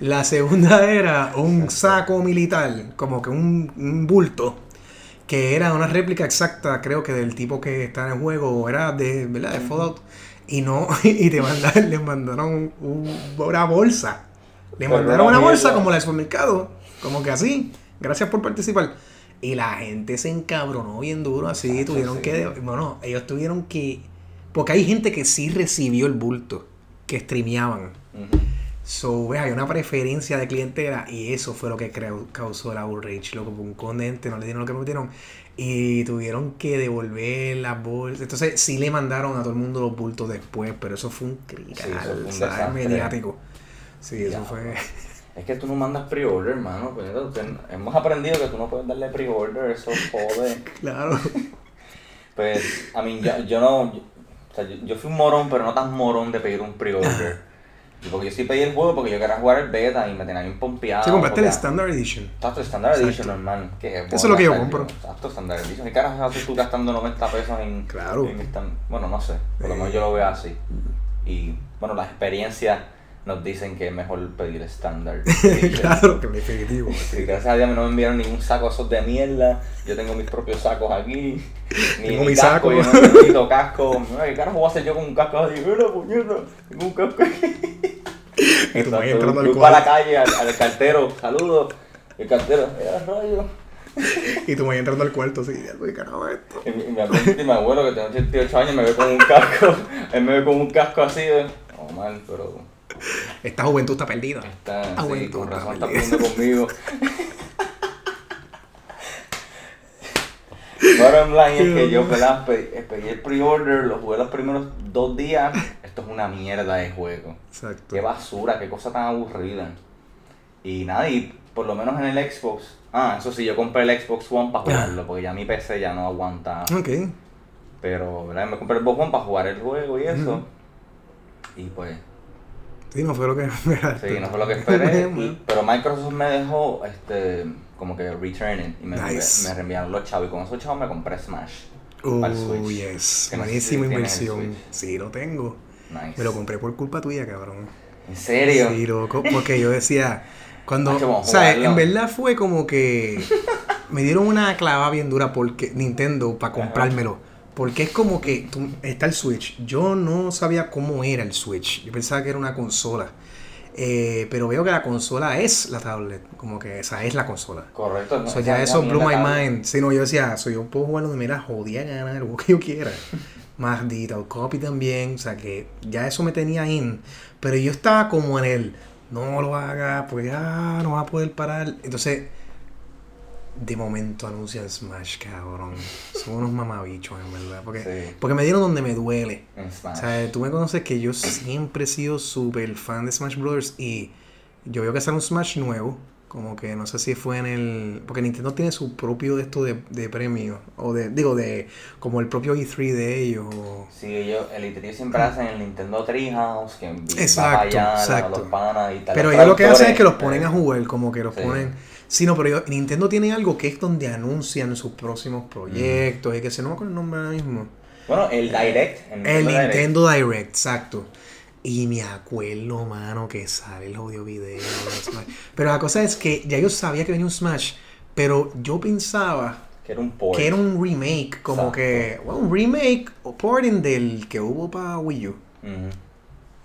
la segunda era un saco militar, como que un, un bulto, que era una réplica exacta, creo que del tipo que está en el juego, era de, ¿verdad? De Fallout. Y no, (laughs) y te mandaron, les mandaron un- una bolsa. Le Pero mandaron una una bolsa como la del supermercado, como que así. Gracias por participar. Y la gente se encabronó bien duro así, tuvieron sí. que, bueno, ellos tuvieron que, porque hay gente que sí recibió el bulto, que streameaban. Ujú. So, ves, hay una preferencia de clientela y eso fue lo que creo- causó el outrage, loco, un condente no le dieron lo que metieron y tuvieron que devolver las bolsas. Entonces, sí le mandaron a todo el mundo los bultos después, pero eso fue un crical, Sí, mediático. Sí, eso Ya, fue... Es que tú no mandas pre-order, hermano. pues, hemos aprendido que tú no puedes darle pre-order, eso jode. (laughs) Claro. Pues, a mí, yo, yo no. yo- o sea, yo, yo fui un morón, pero no tan morón de pedir un pre-order. Y porque yo sí pedí el juego porque yo quería jugar el beta y me tenía bien pompeado. Sí, compraste el Standard Edition. Exacto, Standard Exacto. Edition, normal. Que Eso es lo que yo compro. Exacto, Standard Edition. ¿Qué carajo haces tú gastando 90 pesos en. Claro. en stand- Bueno, no sé. Por lo menos yo lo veo así. Y bueno, las experiencias nos dicen que es mejor pedir Edition. (laughs) (laughs) claro, que definitivo. Sí, gracias a Dios no me enviaron ningún saco esos de mierda. Yo tengo mis propios sacos aquí. (laughs) Ni Tengo mi mi casco, saco. yo no necesito casco. ¿Qué carajo voy a hacer yo con un casco así? Mira, puñeta, tengo un casco aquí. Y tú vas entrando al voy para la cuarto. calle al, al cartero, saludos. El cartero, ¡eh, rayo! Y tú vas entrando al cuarto así, ¿qué carajo es esto? Y, mi- y mi y mi abuelo, que tiene 88 años, me ve con un casco. Él me ve con un casco así de. No, mal, pero. Esta juventud está perdida. Está, Ah, sí, bueno, con está razón está perdido. poniendo conmigo. Bottom line es que yo. Pe- eh, pedí el pre-order, lo jugué los primeros dos días. Esto es una mierda de juego. Exacto. Qué basura, qué cosa tan aburrida. Y nada, y por lo menos en el Xbox. Ah, eso sí, yo compré el Xbox One para jugarlo, porque ya mi PC ya no aguanta. Ok. Pero, ¿verdad? Me compré el Xbox One para jugar el juego y eso. Y pues, (laughs) Sí, no fue lo que Sí, no fue lo que esperé. Y- pero Microsoft me dejó este como que return it y me, Nice. me reenviaron los chavos. Y con esos chavos me compré Smash. Oh, para el Switch. yes. Que no sé Buenísima si inversión. Sí, lo tengo. Nice. Me lo compré por culpa tuya, cabrón. ¿En serio? Sí, loco. Porque yo decía, cuando. Macho, vamos a ¿Sabes? jugarlo. En verdad fue como que. me dieron una clava bien dura porque Nintendo para comprármelo. Porque es como que tú- está el Switch. Yo no sabía cómo era el Switch. Yo pensaba que era una consola. Eh, pero veo que la consola es la tablet. Como que esa es la consola. Correcto. So, esa ya es eso blew my mind. Si no, yo decía, so, yo puedo jugar donde me la jodía ganar, lo que yo quiera. (laughs) Más digital copy también. O sea que ya eso me tenía in. Pero yo estaba como en el, no lo haga, pues ya no vas a poder parar. Entonces, de momento anuncian Smash, cabrón. Son unos mamabichos, en verdad. Porque, Sí. porque me dieron donde me duele. En Smash. O sea, tú me conoces que yo siempre he sido súper fan de Smash Bros. Y yo veo que sale un Smash nuevo. Como que no sé si fue en el. Porque Nintendo tiene su propio de esto de, de premio. O de. Digo, de. Como el propio E3 de ellos. o- Sí, ellos, el E3 siempre hacen el Nintendo Treehouse, que Exacto, allá, exacto. los panas y tal. Pero los ellos lo que hacen es que los ponen a jugar. Como que los Sí. ponen. Sí, no, pero Nintendo tiene algo que es donde anuncian sus próximos proyectos. Y que se no me acuerdo el nombre ahora mismo. Bueno, el Direct. El Direct. Nintendo Direct, exacto. Y me acuerdo, mano, que sale el audio video. de Smash. Pero la cosa es que ya yo sabía que venía un Smash, pero yo pensaba Que era un port. que era un remake, como Exacto. que, bueno, un remake o porting del que hubo para Wii U.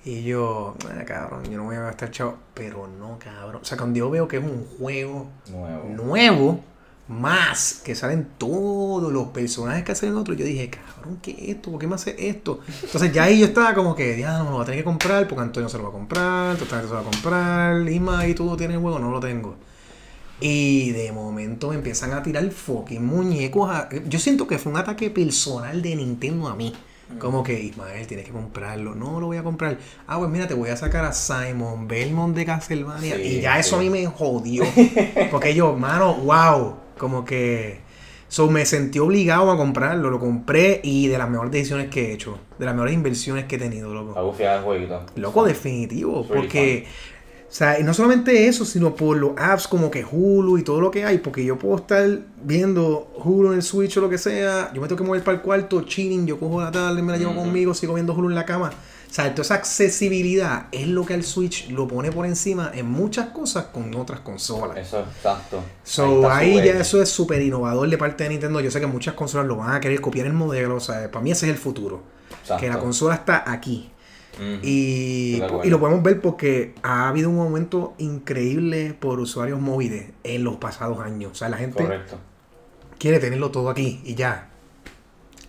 Y yo, ah, cabrón, yo no voy a gastar chavo. Pero no, cabrón. O sea, cuando yo veo que es un juego Nuevo. nuevo, más que salen todos los personajes que hacen el otro, yo dije, cabrón, ¿qué es esto? ¿Por qué me hace esto? Entonces ya ahí yo estaba como que, ya no, me lo voy a tener que comprar porque Antonio se lo va a comprar, Total se lo va a comprar, Lima y tú tienes el juego, no lo tengo. Y de momento me empiezan a tirar fucking muñecos. a- Yo siento que fue un ataque personal de Nintendo a mí. Como que, Ismael, tienes que comprarlo. No lo voy a comprar. Ah, pues mira, te voy a sacar a Simon Belmont de Castlevania. Sí, y ya eso a mí me jodió. (laughs) Porque yo, mano, wow. Como que. So, me sentí obligado a comprarlo. Lo compré y de las mejores decisiones que he hecho. De las mejores inversiones que he tenido, loco. A bufiar el jueguito. Loco, definitivo. Porque, o sea, y no solamente eso, sino por los apps como que Hulu y todo lo que hay. Porque yo puedo estar viendo Hulu en el Switch o lo que sea. Yo me tengo que mover para el cuarto, chilling. Yo cojo la tarde, me la llevo conmigo, sigo viendo Hulu en la cama. O sea, toda esa accesibilidad es lo que el Switch lo pone por encima en muchas cosas con otras consolas. Eso, exacto. So, ahí su ya eso es súper innovador de parte de Nintendo. Yo sé que muchas consolas lo van a querer copiar el modelo. O sea, para mí ese es el futuro. Exacto. Que la consola está aquí. Y, y lo podemos ver porque ha habido un aumento increíble por usuarios móviles en los pasados años. O sea, la gente Correcto. quiere tenerlo todo aquí y ya.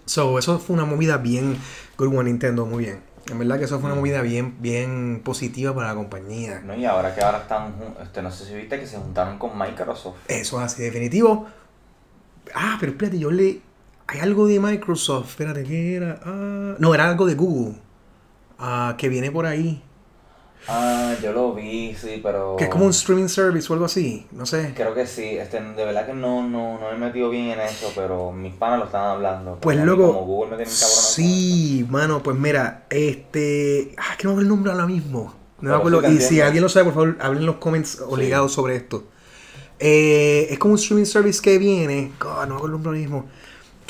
So, eso fue una movida bien good one Nintendo, muy bien. En verdad que eso fue una movida bien, bien positiva para la compañía. No, y ahora que ahora están, este, no sé si viste que se juntaron con Microsoft. Eso es así, definitivo. Ah, pero espérate, yo le... Hay algo de Microsoft, espérate, ¿qué era? Ah, no, era algo de Google. Ah, que viene por ahí. Ah, yo lo vi, sí, pero... Que es como un streaming service o algo así, no sé. Creo que sí, este, de verdad que no, no, no me he metido bien en eso, pero mis panas lo estaban hablando. Pues loco, Como Google me tiene sí, mano, pues mira, este, ah, que no me el nombre ahora mismo. No me acuerdo. sí y si alguien lo sabe, por favor, hablen en los comments obligados sobre esto. Eh, es como un streaming service que viene, God, no me acuerdo el nombre ahora mismo,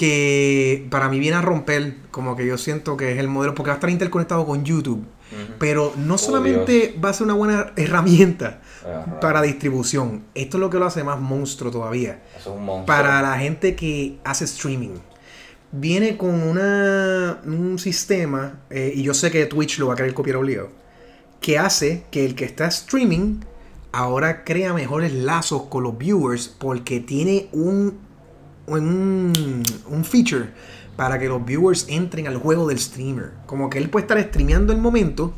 que para mí viene a romper, como que yo siento que es el modelo, porque va a estar interconectado con YouTube. Pero no solamente va a ser una buena herramienta para distribución, esto es lo que lo hace más monstruo todavía es un monstruo. para la gente que hace streaming. Viene con una, un sistema, eh, y yo sé que Twitch lo va a querer copiar obligado, que hace que el que está streaming ahora crea mejores lazos con los viewers porque tiene un, un, un feature para que los viewers entren al juego del streamer. Como que él puede estar streameando el momento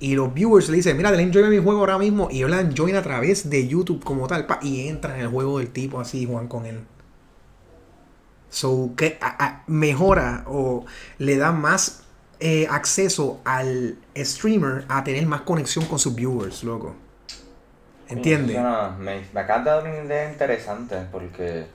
y los viewers le dicen, mira, dale enjoy a mi juego ahora mismo y hablan join a través de YouTube como tal pa, y entran en el juego del tipo así y juegan con él. So, que a- a- mejora o le da más eh, acceso al streamer a tener más conexión con sus viewers, loco. ¿Entiendes? Me, me acabas de dar una idea interesante porque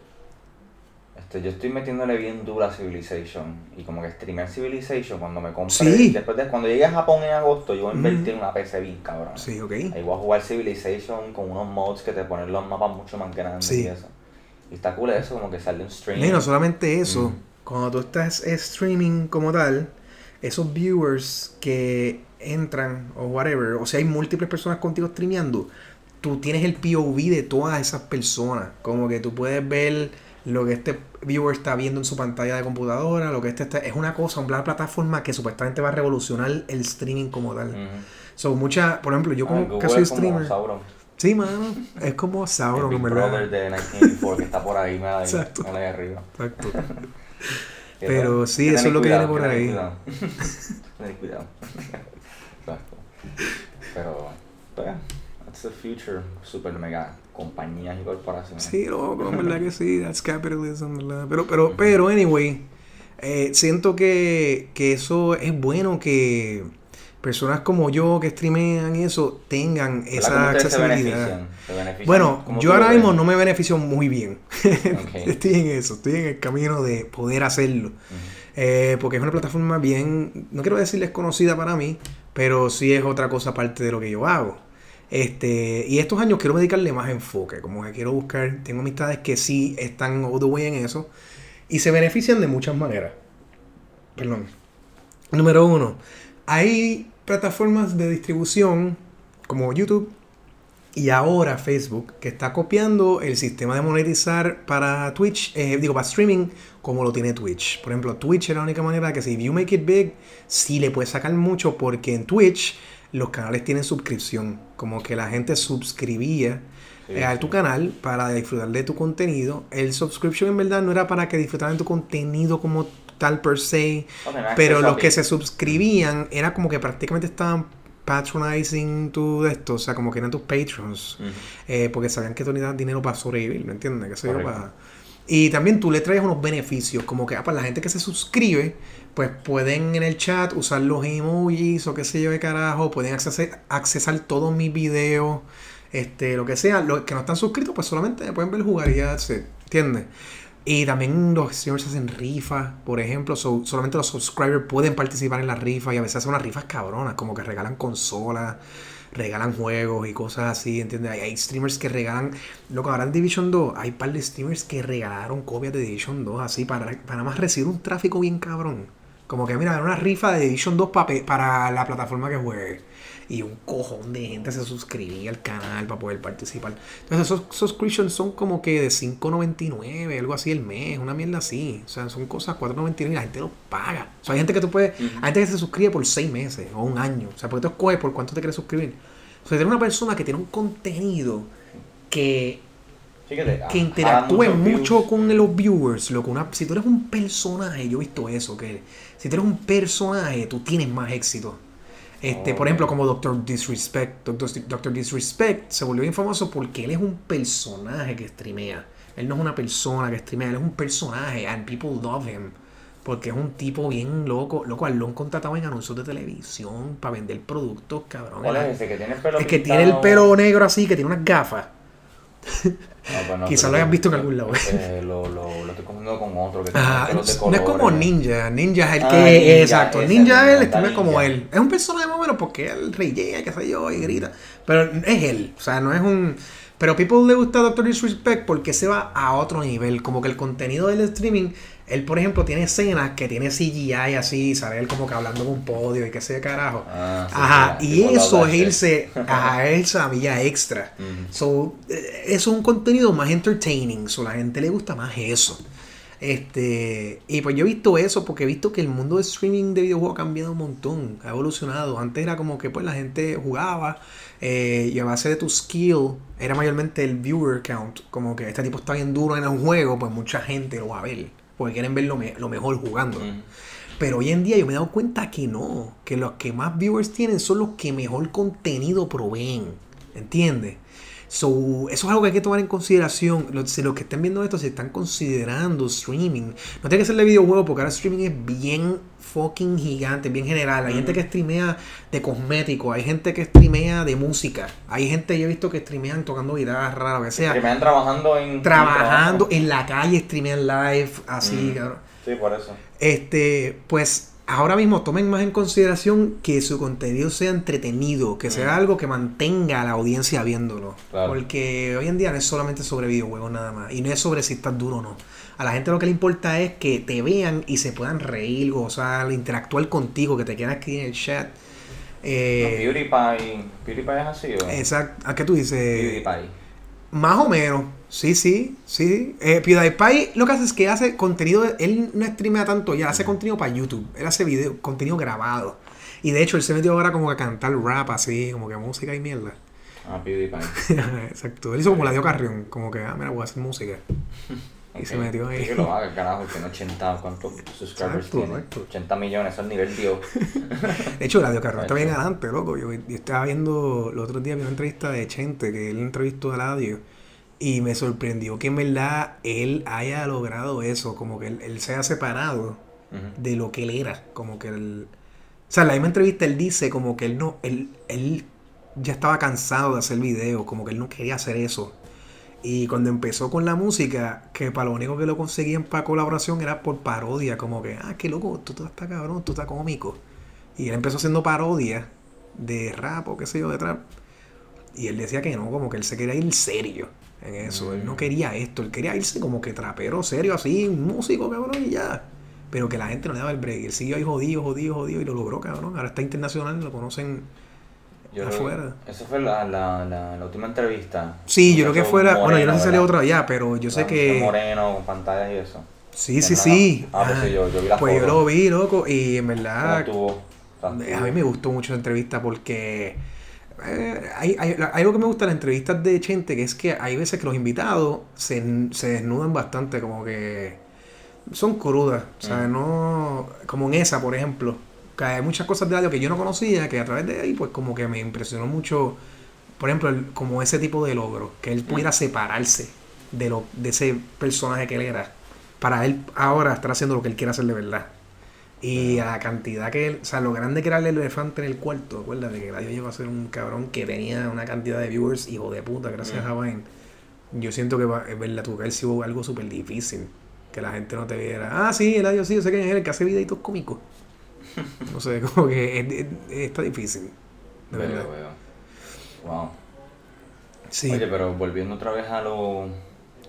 este, yo estoy metiéndole bien duro a Civilization y como que streamer Civilization cuando me compré, Sí. después de cuando llegue a Japón en agosto yo voy a invertir Ujú. en una PC bien cabrón. Sí, ok. Ahí voy a jugar Civilization con unos mods que te ponen los mapas mucho más grandes Sí. y eso. Y está cool eso, como que sale un stream. Y no solamente eso, Mm. cuando tú estás streaming como tal, esos viewers que entran o whatever, o sea, hay múltiples personas contigo streameando, tú tienes el POV de todas esas personas. Como que tú puedes ver lo que este viewer está viendo en su pantalla de computadora, lo que este está... Es una cosa, una plataforma que supuestamente va a revolucionar el streaming como tal. Ujú. So, mucha, por ejemplo, yo Ah, como que soy es como streamer. Sauron. Sí, mano, es como El Sauron, Big en Brother verdad. de 1984 que está por ahí, me da ahí, Exacto. me da ahí arriba. Exacto. (laughs) Pero sí, eso es lo que viene por ahí. cuidado. (laughs) Tener cuidado. (laughs) Exacto. Pero, the future. Super mega compañías y corporaciones. Sí, loco, en (laughs) verdad que sí, that's capitalism, ¿verdad? Pero, pero, pero, anyway, eh, siento que, que eso es bueno que personas como yo que streamean eso tengan esa ¿Cómo ustedes se accesibilidad. benefician? ¿Se benefician? Bueno, ¿Cómo yo ahora mismo no me beneficio muy bien. (laughs) Estoy en eso, estoy en el camino de poder hacerlo. Eh, porque es una plataforma bien, no quiero decir desconocida para mí, pero sí es otra cosa aparte de lo que yo hago. Este, y estos años quiero dedicarle más enfoque, como que quiero buscar, tengo amistades que sí están all the way en eso y se benefician de muchas maneras. Perdón. Número uno, hay plataformas de distribución como YouTube y ahora Facebook que está copiando el sistema de monetizar para Twitch, eh, digo, para streaming, como lo tiene Twitch. Por ejemplo, Twitch es la única manera que si you make it big, sí le puedes sacar mucho porque en Twitch los canales tienen suscripción. Como que la gente suscribía Sí, eh, a sí. tu canal para disfrutar de tu contenido. El subscription en verdad no era para que disfrutaran tu contenido como tal per se. Pero los que se suscribían era como que prácticamente estaban patronizing tu de esto, o sea, como que eran tus patrons, eh, porque sabían que tú necesitas dinero para sobrevivir, ¿me entiendes? ¿Qué sé yo? Para- Y también tú le traes unos beneficios, como que ah, para la gente que se suscribe, pues pueden en el chat usar los emojis o qué sé yo de carajo, pueden accesar, accesar todos mis videos, este, lo que sea. Los que no están suscritos, pues solamente pueden ver jugar y ya se, ¿entiendes? Y también los streamers hacen rifas, por ejemplo, so- solamente los subscribers pueden participar en las rifas y a veces hacen unas rifas cabronas, como que regalan consolas, regalan juegos y cosas así, ¿entiendes? Hay, hay streamers que regalan, loco, ahora en Division 2 hay un par de streamers que regalaron copias de Division 2 así para, para más recibir un tráfico bien cabrón. Como que mira, era una rifa de Division 2 pa- para la plataforma que juegue. Y un cojón de gente se suscribía al canal para poder participar. Entonces esos subscriptions son como que de 5.99, algo así el mes, una mierda así. O sea, son cosas 4.99 y la gente lo paga. O sea, hay gente que tú puedes, hay gente que se suscribe por 6 meses o un año. O sea, porque tú escoges por cuánto te quieres suscribir. O sea, tienes una persona que tiene un contenido que Fíjate, que a- interactúe a muchos mucho views. con los viewers. Loco, una, si tú eres un personaje, yo he visto eso, que si tú eres un personaje, tú tienes más éxito. Este, Por Ok. ejemplo, como Doctor Disrespect. Doctor, Doctor Disrespect se volvió bien famoso porque él es un personaje que streamea. Él no es una persona que streamea, él es un personaje. And people love him. Porque es un tipo bien loco. Loco, lo han contratado en anuncios de televisión para vender productos, cabrón. ¿Cuál es ese que tiene el pelo El que pintado? tiene el pelo negro así, que tiene unas gafas. No, pues no, Quizá pero lo hayas visto en algún lado. eh, lo, lo, lo estoy confundiendo con otro que Ajá, no es como. Ninja. Ninja es el Ah, que. Ninja, exacto. Ninja es el está streamer como él. Es un personaje más o menos porque él rellena, qué sé yo, y grita. Pero es él. O sea, no es un. Pero a people le gusta Doctor Disrespect porque se va a otro nivel. Como que el contenido del streaming. Él, por ejemplo, tiene escenas que tiene CGI así, sale él como que hablando en un podio y qué sé de carajo. Ah, sí, Ajá, sí, y eso es irse a esa milla extra. Ujú. So, eh, eso es un contenido más entertaining. So, la gente le gusta más eso. Este, y pues yo he visto eso porque he visto que el mundo de streaming de videojuegos ha cambiado un montón, ha evolucionado. Antes era como que pues la gente jugaba eh, y a base de tu skill era mayormente el viewer count. Como que este tipo está bien duro en el juego, pues mucha gente lo va a ver porque quieren ver lo, me- lo mejor jugando. Pero hoy en día yo me he dado cuenta que no, que los que más viewers tienen son los que mejor contenido proveen, ¿entiendes? So, eso es algo que hay que tomar en consideración. Los, si los que estén viendo esto, si están considerando streaming, no tiene que ser de videojuegos porque ahora streaming es bien fucking gigante, bien general. Hay gente que streamea de cosméticos, hay gente que streamea de música, hay gente yo he visto que streamean tocando guitarra, lo que sea, Streamean trabajando en... trabajando en en la calle, streamean live, así, Mm. cabrón. Sí, por eso. Este, pues ahora mismo tomen más en consideración que su contenido sea entretenido, que sea Mm. algo que mantenga a la audiencia viéndolo. Claro. Porque hoy en día no es solamente sobre videojuegos nada más, y no es sobre si estás duro o no. A la gente lo que le importa es que te vean y se puedan reír, gozar, interactuar contigo, que te quieran escribir en el chat. Eh, No, PewDiePie, ¿PewDiePie es así o...? exacto. ¿A qué tú dices? PewDiePie. Más o menos, sí, sí, sí. Eh, PewDiePie lo que hace es que hace contenido, él no streamea tanto ya, hace contenido para YouTube, él hace video, contenido grabado. Y de hecho él se metió ahora como a cantar rap así, como que música y mierda. Ah, PewDiePie. (laughs) Exacto, él hizo como la dio Carrión, como que, ah, mira, voy a hacer música. (laughs) Y se Ok. metió ahí. Que lo haga, carajo, tiene 80, ¿cuántos subscribers Exacto, tiene? exacto. 80 millones, es nivel Dios. (laughs) De hecho, la dio Carrión está bien adelante, loco. Yo, yo estaba viendo los otros días vi una entrevista de Chente, que él entrevistó a Ladio. Y me sorprendió que en verdad él haya logrado eso, como que él, él se ha separado Ujú. de lo que él era. Como que él. O sea, en la misma entrevista él dice como que él no. Él, él ya estaba cansado de hacer videos, como que él no quería hacer eso. Y cuando empezó con la música, que para lo único que lo conseguían para colaboración era por parodia, como que, ah, qué loco, tú, tú estás cabrón, tú estás cómico. Y él empezó haciendo parodias de rap o qué sé yo, de trap. Y él decía que no, como que él se quería ir serio en eso. Él no Mm. quería esto, él quería irse como que trapero serio, así, músico, cabrón, y ya. Pero que la gente no le daba el break. Él siguió ahí jodido, jodido, jodido y lo logró, cabrón. Ahora está internacional, lo conocen. Yo creo- Afuera. Esa fue la, la, la, la última entrevista. Sí, yo creo que fuera. Bueno, yo no sé si salió moreno, otra ya, pero yo sé que. Moreno, con pantallas y eso. Sí, sí, Que sí. nada. Ah, pues sí, yo- yo vi la Pues yo lo vi, loco. Y en ¿Cómo verdad. A mí me gustó mucho la entrevista porque eh, hay, hay- hay algo que me gusta de las entrevistas de Chente, que es que hay veces que los invitados se, se desnudan bastante, como que son crudas. O sea, Mm. no. Como en esa, por ejemplo. Que hay muchas cosas de radio que yo no conocía, que a través de ahí, pues como que me impresionó mucho, por ejemplo, el- como ese tipo de logro, que él pudiera separarse de, lo, de ese personaje que él era, para él ahora estar haciendo lo que él quiere hacer de verdad. Y a la cantidad que él, o sea, lo grande que era el elefante en el cuarto, acuérdate que Radio llegó a ser un cabrón que tenía una cantidad de viewers, hijo de puta, gracias Mm. a Vine. Yo siento que va- es verdad, que haber sido algo súper difícil. Que la gente no te viera. Ah, sí, el adiós, sí, yo sé quién es el que hace videitos cómicos. No sé, (laughs) como que es- es- está difícil. De Veo, verdad. veo. Wow. Sí, Oye, pero volviendo otra vez a lo,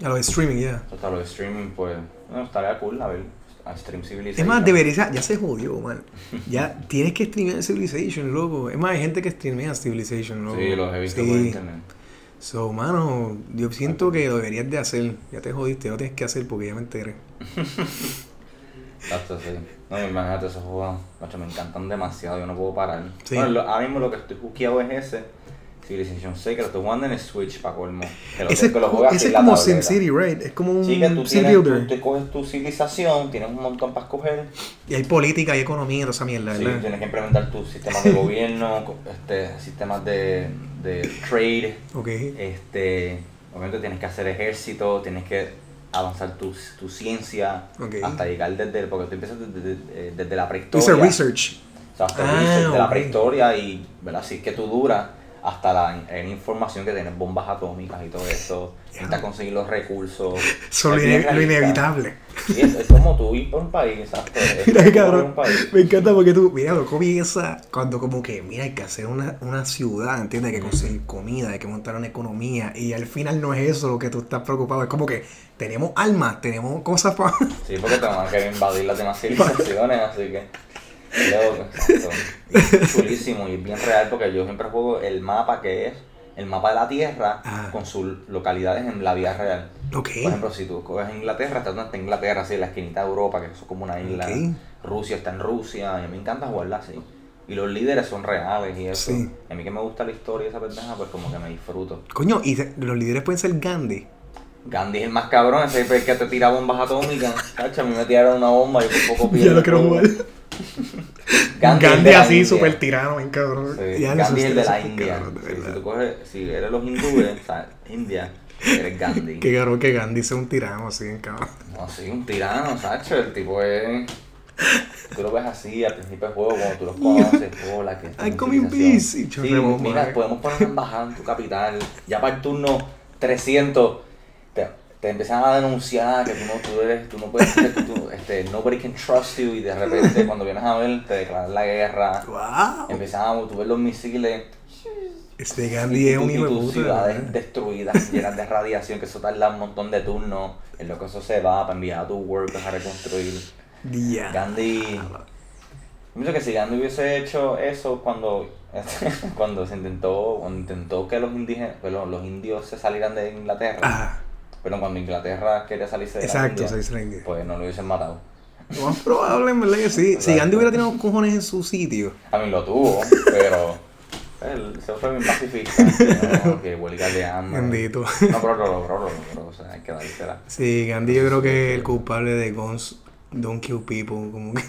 a lo de streaming, ya. a lo de streaming, pues, bueno, estaría cool a ver, a Stream Civilization. Es más, debería, ya se jodió, man. Ya (laughs) tienes que streamear Civilization, loco. Es más, hay gente que streamea Civilization, loco. Sí, los he visto Sí. por internet. So, mano, yo siento que lo deberías de hacer. Ya te jodiste, no tienes que hacer porque ya me enteré. (laughs) Exacto, sí. No, imagínate esos juegos, macho, me encantan demasiado, yo no puedo parar. Sí. Bueno, lo- ahora mismo lo que estoy juqueado es ese, Civilization 6, que lo estoy jugando en el Switch para colmo. Que lo, Ese, que lo juegas ese es como. SimCity, right? Es como un Sí, que tú, tienes, tú te coges tu civilización, tienes un montón para escoger. Y hay política y economía y toda esa mierda, Sí, ¿verdad? tienes que implementar tus sistemas de (laughs) gobierno, este, sistemas de, de trade, Ok. este, obviamente tienes que hacer ejército, tienes que avanzar tu, tu ciencia Ok. hasta llegar desde, porque tú empiezas desde, desde- desde la prehistoria. research. O sea, hasta Ah, research de la prehistoria y, ¿verdad? Así que tú duras hasta la en información que tienes bombas atómicas y todo eso. Necesitas conseguir los recursos. Son lo, Es lo inevitable. Sí, es, es como tú ir por un país, exacto. (laughs) Mira, cabrón. un país. Me encanta porque tú, mira, lo comienza cuando como que, mira, hay que hacer una, una ciudad, ¿entiendes? Hay que conseguir comida, hay que montar una economía. Y al final no es eso lo que tú estás preocupado. Es como que tenemos almas, tenemos cosas para... Sí, porque te van a querer invadir las demás (laughs) civilizaciones, así que. Es chulísimo y es bien real porque yo siempre juego el mapa que es el mapa de la Tierra Ah. con sus localidades en la vida real. Por ejemplo, si tú coges Inglaterra, está donde está Inglaterra, así en la esquinita de Europa, que eso es como una isla. Rusia está en Rusia, y a mí me encanta jugarla así. Y los líderes son reales y eso. Sí. A mí que me gusta la historia y esa pendeja, pues como que me disfruto. Coño, y los líderes pueden ser Gandhi. Gandhi es el más cabrón, ese es el que te tira bombas atómicas. (laughs) Cacha, a mí me tiraron una bomba y por poco (laughs) Ya lo quiero jugar. Gandhi, así, súper tirano, bien cabrón. Sí, Ya, Gandhi es de la India. cabrón, de Sí, si tú coges, si eres los hindúes, o sea, India, eres Gandhi. Qué cabrón que Gandhi sea un tirano así, cabrón. No, sí, un tirano, Sacho. El tipo es. Tú lo ves así al principio del juego, cuando tú los conoces, (laughs) hola, que come in peace. Sí, mira, podemos poner una embajada en tu capital. Ya para el turno 300, te, empiezan a denunciar que tú no, tú eres, tú no puedes, tú, este, nobody can trust you. Y de repente, (laughs) cuando vienes a ver, te declaran la guerra. ¡Wow! Empiezan a, tú ves los misiles. Este Y, Gandhi es tu- un y tus ciudades ¿verdad? destruidas, llenas de radiación, que eso tarda un montón de turnos. En lo que eso se va para enviar a tus workers a reconstruir. Ya. Gandhi. Yo pienso que si Gandhi hubiese hecho eso cuando, (laughs) cuando se intentó, cuando intentó que los indígenas, que los, los indios se salieran de Inglaterra, Ah, pero cuando Inglaterra quería salirse de exacto, la India. pues no lo hubiesen matado. Lo más probable, en verdad que sí. Si. Gandhi hubiera tenido cojones en su sitio. A mí lo tuvo, pero él se fue bien pacifista, ¿no? (laughs) que huelga de hambre. Bendito. No, pero lo logró, lo logró, o sea, hay que dársela. Sí, Gandhi yo creo que es el culpable de Guns Don't Kill People. Como que.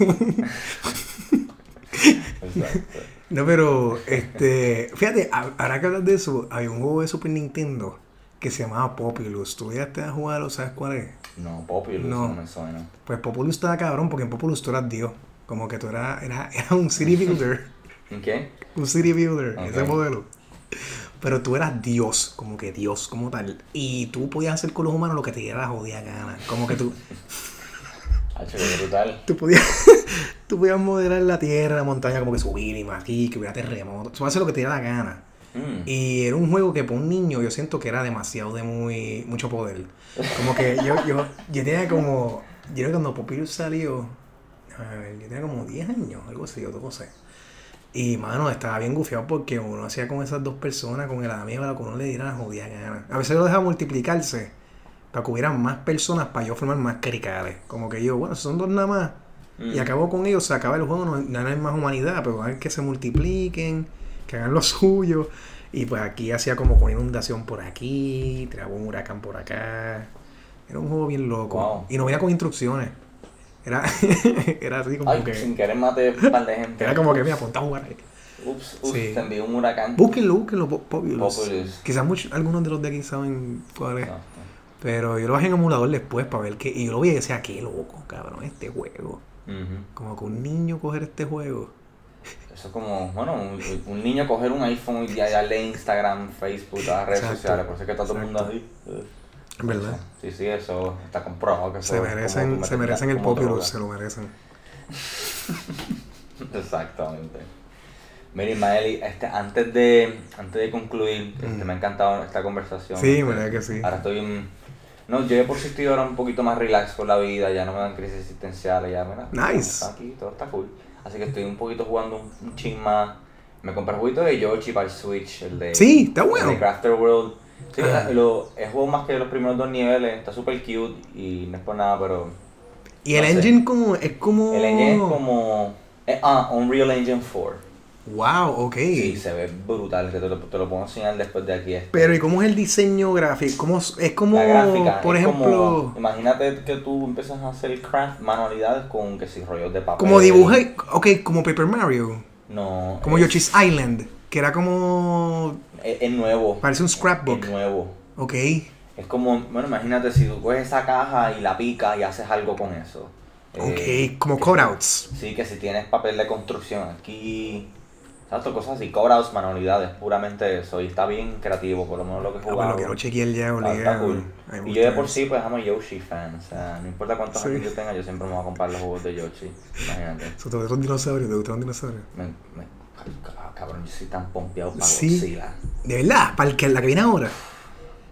Exacto. (laughs) No, pero, este. Fíjate, ahora que hablas de eso, había un juego de Super Nintendo que se llamaba Populous. ¿Tú ya te has jugado? ¿Sabes cuál es? No, Populous No. no, me suena. Pues Populous estaba cabrón porque en Populous tú eras Dios. Como que tú eras. Era, era un city (laughs) builder. ¿En qué? un city builder, Ok. ese modelo. Pero tú eras Dios, como que Dios, como tal. Y tú podías hacer con los humanos lo que te diera la jodida gana. Como que tú. (laughs) Brutal. Tú podías, (laughs) tú podías modelar la tierra, la montaña, como que subir y más aquí, que hubiera terremotos. Tú hacer lo que te diera la gana. Mm. Y era un juego que para un niño yo siento que era demasiado de muy mucho poder. Como que yo, yo, yo tenía como. Yo creo que cuando Popilus salió. A ver, yo tenía como 10 años, algo así, o 12. Y mano, estaba bien gufiado porque uno hacía con esas dos personas, con el amigo, lo que uno le diera la jodida gana. A veces lo dejaba multiplicarse para que hubieran más personas para yo formar más cricales. Como que yo, bueno, son dos nada más. Y Mm. acabo con ellos, se acaba el juego, no, no hay más humanidad, pero van que se multipliquen, que hagan lo (laughs) suyo. Y pues aquí hacía como con inundación por aquí, tiraba un huracán por acá. Era un juego bien loco. Wow. Y no venía con instrucciones. Era, (laughs) era así como Ay, que. sin querer mate un par de gente. Era como que me apuntaba a jugar ahí. Ups, ups, Sí. te envió un huracán. Búsquenlo, búsquenlo, Po- Populous. Populous. Quizás muchos, algunos de los de aquí saben cuál es. No, no. Pero yo lo bajé en emulador después para ver qué. Y yo lo vi y decía, qué loco, cabrón, este juego. Como que un niño coger este juego. Eso es como, bueno, un, un niño coger un iPhone y ya darle Instagram, Facebook, todas las redes Exacto. sociales, por eso es que está todo el mundo así. eh. ¿Verdad? Sí, sí, eso está comprobado que Se merecen, se merecen el droga. se lo merecen. (laughs) Exactamente. Mira, Ismael, este, antes de antes de concluir, este, me ha encantado esta conversación. Mm. Sí, este, verdad que sí. Ahora estoy en- No, yo por sí estoy ahora un poquito más relax con la vida, ya no me dan crisis existenciales, ya, mira. Nice. Está aquí, todo está cool. Así que estoy un poquito jugando un, un chin más. Me compré el jueguito de Yoshi para el Switch, el de... Sí, está el bueno. de Crafter World. Sí, Ah. lo, he jugado más que los primeros dos niveles, está súper cute y no es por nada, pero... Y el sé. engine como, es como... El engine es como... eh, ah, Unreal Engine 4. Wow, ok. Sí, se ve brutal, que te lo, te lo puedo enseñar después de aquí. este. Pero ¿y cómo es el diseño gráfico? ¿Cómo es como, la gráfica, por es ejemplo, como- como, imagínate que tú empiezas a hacer craft, manualidades con que si rollos de papel. dibuja, ok, como Paper Mario, No. como es, Yoshi's Island, que era como, Es, es nuevo. parece un scrapbook, Es nuevo. ok. Es como, bueno, imagínate si tú coges esa caja y la picas y haces algo con eso. Eh, Ok, como cutouts. Sí, que si tienes papel de construcción aquí. Exacto, cosas así, cobras manualidades, puramente eso. Y está bien creativo, por lo menos lo que Ah, jugado. bueno, lo quiero chequear ya, obligado. cool. Y yo de por sí, pues amo Yoshi fan. O sea, no importa cuántos Sí. años yo tenga, yo siempre me voy a comprar los juegos de Yoshi. Imagínate. So, ¿Te gustan dinosaurios? ¿Te gustan dinosaurios? Me, me- ah, cabrón, yo soy tan pompeado para Sí. Godzilla. De verdad, para el que, la que viene ahora.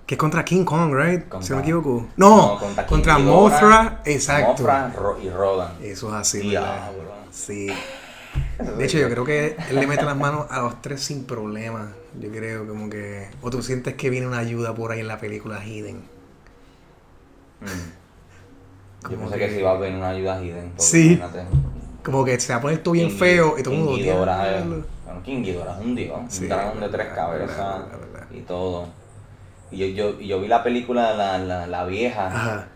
Que es contra King Kong, right? Contra- si no me equivoco. No, contra contra, Ghidorah, Mothra, exacto. Mothra y Rodan. Eso es así. ¿verdad? Sí. (laughs) De hecho, yo creo que él le mete las manos a los tres sin problema. Yo creo como que... O tú sientes que viene una ayuda por ahí en la película Hidden. Mm. Yo pensé que- que, si iba a venir una ayuda hidden. Sí. imagínate. Como que se va a poner todo bien King- feo y todo el mundo... Ghidorah es-. Bueno, King Ghidorah es un dios, Sí, un dragón de tres cabezas verdad, verdad. y todo. Y yo, yo, y yo vi la película, la, la, la vieja, Ajá.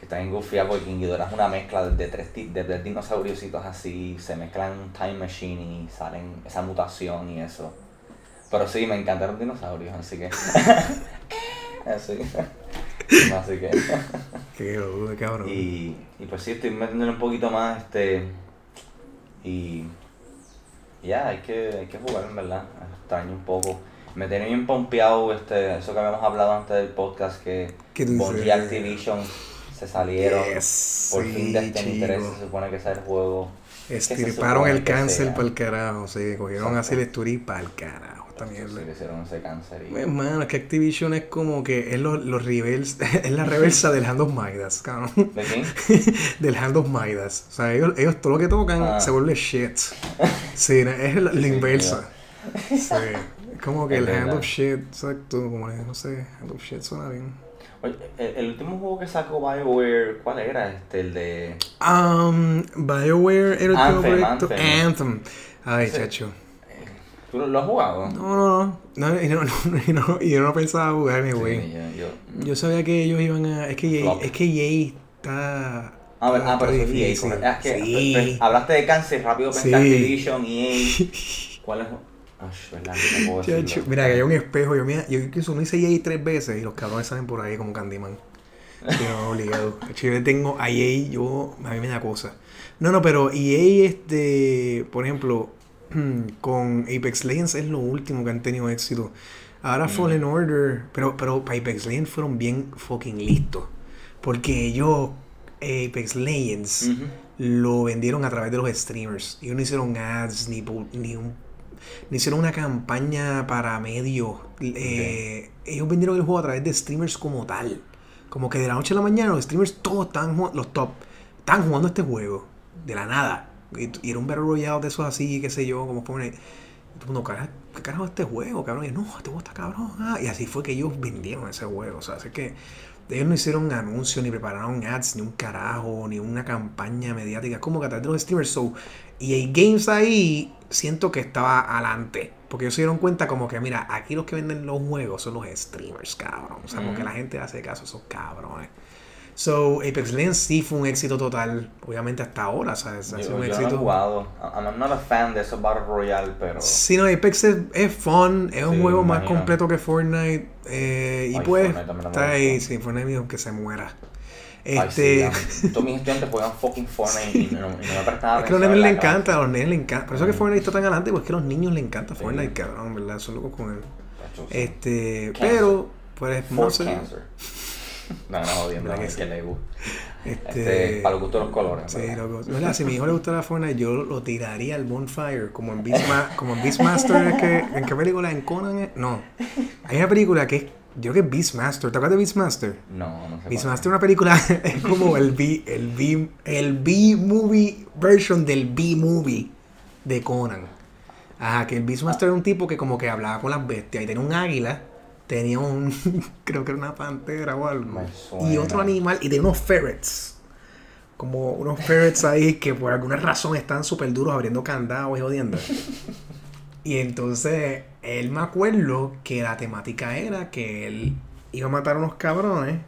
Que está en Goofy porque King Ghidorah es una mezcla de tres, ti- de tres dinosauriositos así, se mezclan time machine y salen esa mutación y eso. Pero sí, me encantaron dinosaurios, así que... (laughs) así, (laughs) así que... (laughs) Qué cabrón. Y, y pues sí, estoy metiéndole un poquito más, este. Y. Ya, hay, que, hay que jugar, en verdad. Extraño un poco. Me tenía bien pompeado, este, eso que habíamos hablado antes del podcast, que ¿Qué tú Bungie? Activision se salieron. Yes, Por sí, fin Destiny 3 chico. se supone que es el juego. ¿Qué se Estirparon el cáncer sea? para el carajo, sí. Cogieron Exacto. así el esturí para el carajo, Sí, mierda. le hicieron ese cáncer. Y... Hermano, es que Activision es como que es, los, los revers, (laughs) es la reversa del Hand of Midas, cabrón. ¿De quién? (laughs) del Hand of Midas. O sea, ellos, ellos todo lo que tocan Ah. se vuelve shit. Sí, es la, la inversa. Sí. Es como que el Hand of Shit, exacto, como no sé, Hand of Shit suena bien. Oye, el, el último juego que sacó BioWare, ¿cuál era? Este, el de. Um, BioWare era el último Anthem. Anthem. Anthem. Ay, Ese- chacho. ¿Tú lo, lo has jugado? No, no, no. no, y, no, (laughs) no, no y yo no pensaba jugar, mi güey. Sí, yo, yo, Yo sabía que ellos iban a. Es que Flop. es que EA está. Ah, ver- ah, pero eso es EA, difícil. correcto. Ah, es que Sí. pues, hablaste de cáncer, rápido pensé Sí. Activision, EA. (laughs) ¿Cuál es? Mira, que hay un espejo. Yo, mira, yo incluso no hice EA tres veces y los cabrones salen por ahí como Candyman. No, (laughs) obligado. Yo le tengo a EA, yo, a mí me da cosa. No, no, pero EA, este, por ejemplo, (clears throat) con Apex Legends es lo último que han tenido éxito. Ahora Mm. Fallen Order, pero, pero para Apex Legends fueron bien fucking listos. Porque ellos, Apex Legends, lo vendieron a través de los streamers. Ellos no hicieron ads ni, ni un ni hicieron una campaña para medios. Eh, Ellos vendieron el juego a través de streamers como tal. Como que de la noche a la mañana los streamers todos estaban jugando, los top, estaban jugando este juego. De la nada. Y, y era un Battle Royale de esos así, qué sé yo, como "Cara- ¿qué carajo es este juego, cabrón? Y no, este juego está cabrón. ah". Y así fue que ellos vendieron ese juego. O sea, así que ellos no hicieron anuncios, ni prepararon ads, ni un carajo, ni una campaña mediática. Como que a través de los streamers. So, y hay games ahí, siento que estaba adelante. Porque ellos se dieron cuenta como que, mira, aquí los que venden los juegos son los streamers, cabrón. O sea, porque Ujú. la gente hace caso a esos cabrones. So, Apex Legends sí fue un éxito total, obviamente hasta ahora, ¿sabes? Ha Yo, sido un yo no éxito. he jugado. I'm not a fan de esos Battle Royale, pero. Sí, no, Apex es, es fun, es un juego más completo que Fortnite. eh, y pues, Fortnite está ahí, sí, Fortnite dijo que se muera. Ay, Este, sí, a- todos mis estudiantes juegan fucking Fortnite y no, y no me prestaban es que a los nenes en le encanta, a los nenes le encanta. Por eso que Mm. Fortnite está tan adelante, porque es que a los niños le encanta Sí. Fortnite, cabrón, ¿verdad? Son locos con él. Sí. Este, Cancer. pero, pues, no For sé. cancer. No, no, jodiendo, ¿Verdad no, que es sí? que le gusta. Este, Este, para los gustos de los colores. Sí, loco. Mira, si a mi hijo le gustara Fortnite, yo lo tiraría al bonfire, como en Beastma como en Beastmaster, que, ¿en qué película? ¿En Conan? No. Hay una película que es, yo creo que Beastmaster, ¿te acuerdas de Beastmaster? No, no sé. Beastmaster es una película, (laughs) es como el B, el B, el B-movie version del B-movie de Conan. Ajá, que el Beastmaster era un tipo que como que hablaba con las bestias y tenía un águila, tenía un, (laughs) creo que era una pantera o algo, y otro animal, y tenía unos ferrets. Como unos ferrets ahí que por alguna razón están súper duros abriendo candados y jodiendo. (laughs) Y entonces, él me acuerdo que la temática era que él iba a matar a unos cabrones.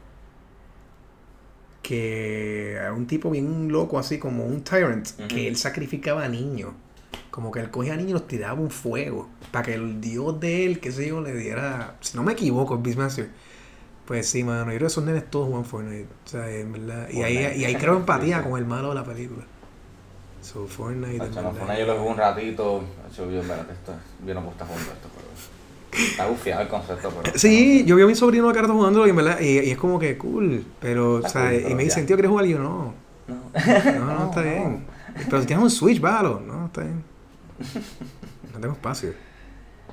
Que era un tipo bien loco, así como un tyrant, que él sacrificaba a niños. Como que él cogía a niños y los tiraba un fuego. Para que el dios de él, qué sé yo, le diera. Si no me equivoco, el. Pues sí, mano. Yo creo que esos nenes todos juegan Fortnite. O sea, en verdad. Y ahí, y ahí creo (laughs) empatía con el malo de la película. So, Fortnite. Tacho, no. Fortnite yo lo jugué un ratito. Yo, espérate, esto, yo no puedo estar jugando esto, pero. Está bufiado el concepto, pero. Sí, yo vi a mi sobrino de carta jugándolo y, en verdad, y, y es como que cool. Pero, o sea, cool, y me dice, ya. sentido quieres jugar? Y yo, no. No. No, no, está (laughs) bien. Pero si tienes un Switch, bájalo. No, está bien. No tengo espacio.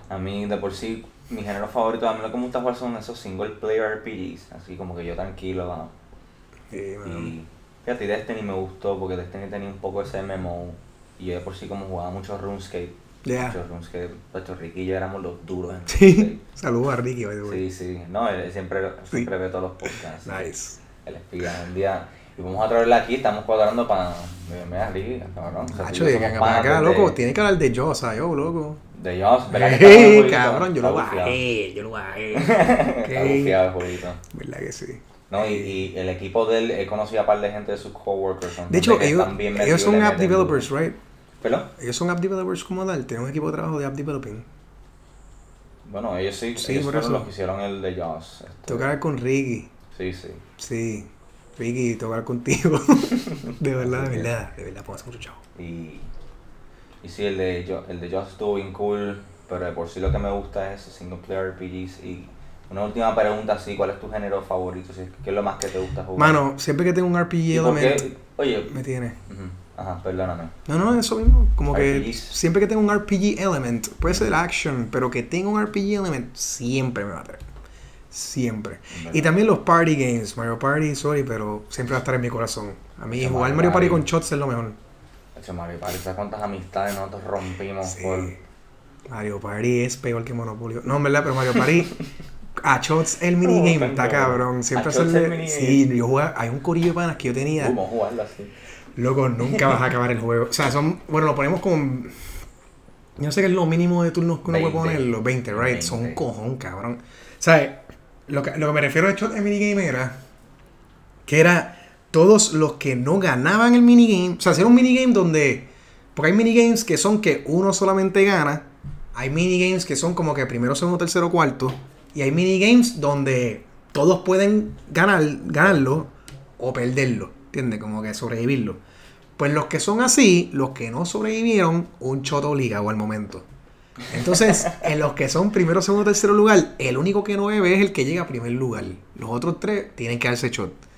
A mí, de por sí, mi género favorito, a mí lo que me gusta jugar son esos single player RPGs. Así como que yo tranquilo, va. Sí. Y fíjate, Destiny me gustó porque Destiny tenía un poco ese MMO. Y yo de por sí, como jugaba mucho RuneScape. Ya. Mucho RuneScape. Puerto Rico y yo éramos los duros en Sí. (laughs) Saludos a Ricky, by the way. Sí, sí. No, él siempre, siempre ve todos los podcasts. Nice. El espía. Un día. Y vamos a traerla aquí, estamos cuadrando para. Mira, Ricky, cabrón. O sea, tú Hacho, de para acá, loco, tiene que hablar de sea, yo, loco. De Joss, cabrón, yo lo bajé, yo lo bajé. (laughs) Está bufiado el jueguito. ¿Verdad que sí? No, y, y el equipo de él, he conocido a par de gente de sus coworkers. son De hecho, ellos, ellos son app developers, right? ¿Perdón? Ellos son app developers como tal, tienen un equipo de trabajo de app developing. Bueno, ellos sí, Sí, ellos por fueron eso. los que hicieron el de Joss. este. Hablar con Ricky. Sí, sí. Sí, Ricky, hablar contigo. (laughs) de verdad, de verdad, de verdad, pongas mucho chavo. Y, y sí, el de, el de Joss estuvo bien cool, pero de por sí lo que me gusta es single player RPGs. Y una última pregunta, sí, ¿cuál es tu género favorito? ¿Qué es lo más que te gusta jugar? Mano, siempre que tengo un ¿Y RPG element, Oye, me tiene. ajá, perdóname. No, no, eso mismo. Como que siempre que tengo un RPG element, puede ser action, pero que tenga un RPG element, siempre me va a traer. Siempre. Y también los party games. Mario Party, sorry, pero siempre va a estar en mi corazón. A mí jugar Mario Mario Party con shots es lo mejor. Hecho, Mario Party, ¿sabes cuántas amistades nosotros rompimos Sí. por... Mario Party es peor que Monopolio. No, en verdad, pero Mario Party. (laughs) A Shots el minigame tan está cabrón. Siempre Shots hacerle-. Sí, yo jugaba. Hay un corillo de panas que yo tenía. A jugarlo así. Loco, nunca vas a (laughs) acabar el juego. O sea, son. Bueno, lo ponemos con. Yo no sé qué es lo mínimo de turnos que uno puede 20. poner. Los 20, right? Son un 20. cojón, cabrón. O sea, lo que, lo que me refiero a Shot el minigame era. Que era todos los que no ganaban el minigame. O sea, era un minigame donde. Porque hay minigames que son que uno solamente gana. Hay minigames que son como que primero, segundo, tercero, cuarto. Y hay minigames donde todos pueden ganar, ganarlo o perderlo. ¿Entiendes? Como que sobrevivirlo. Pues los que son así, los que no sobrevivieron, un choto obligado al momento. Entonces, (laughs) en los que son primero, segundo, tercero lugar, el único que no bebe es el que llega a primer lugar. Los otros tres tienen que darse shot.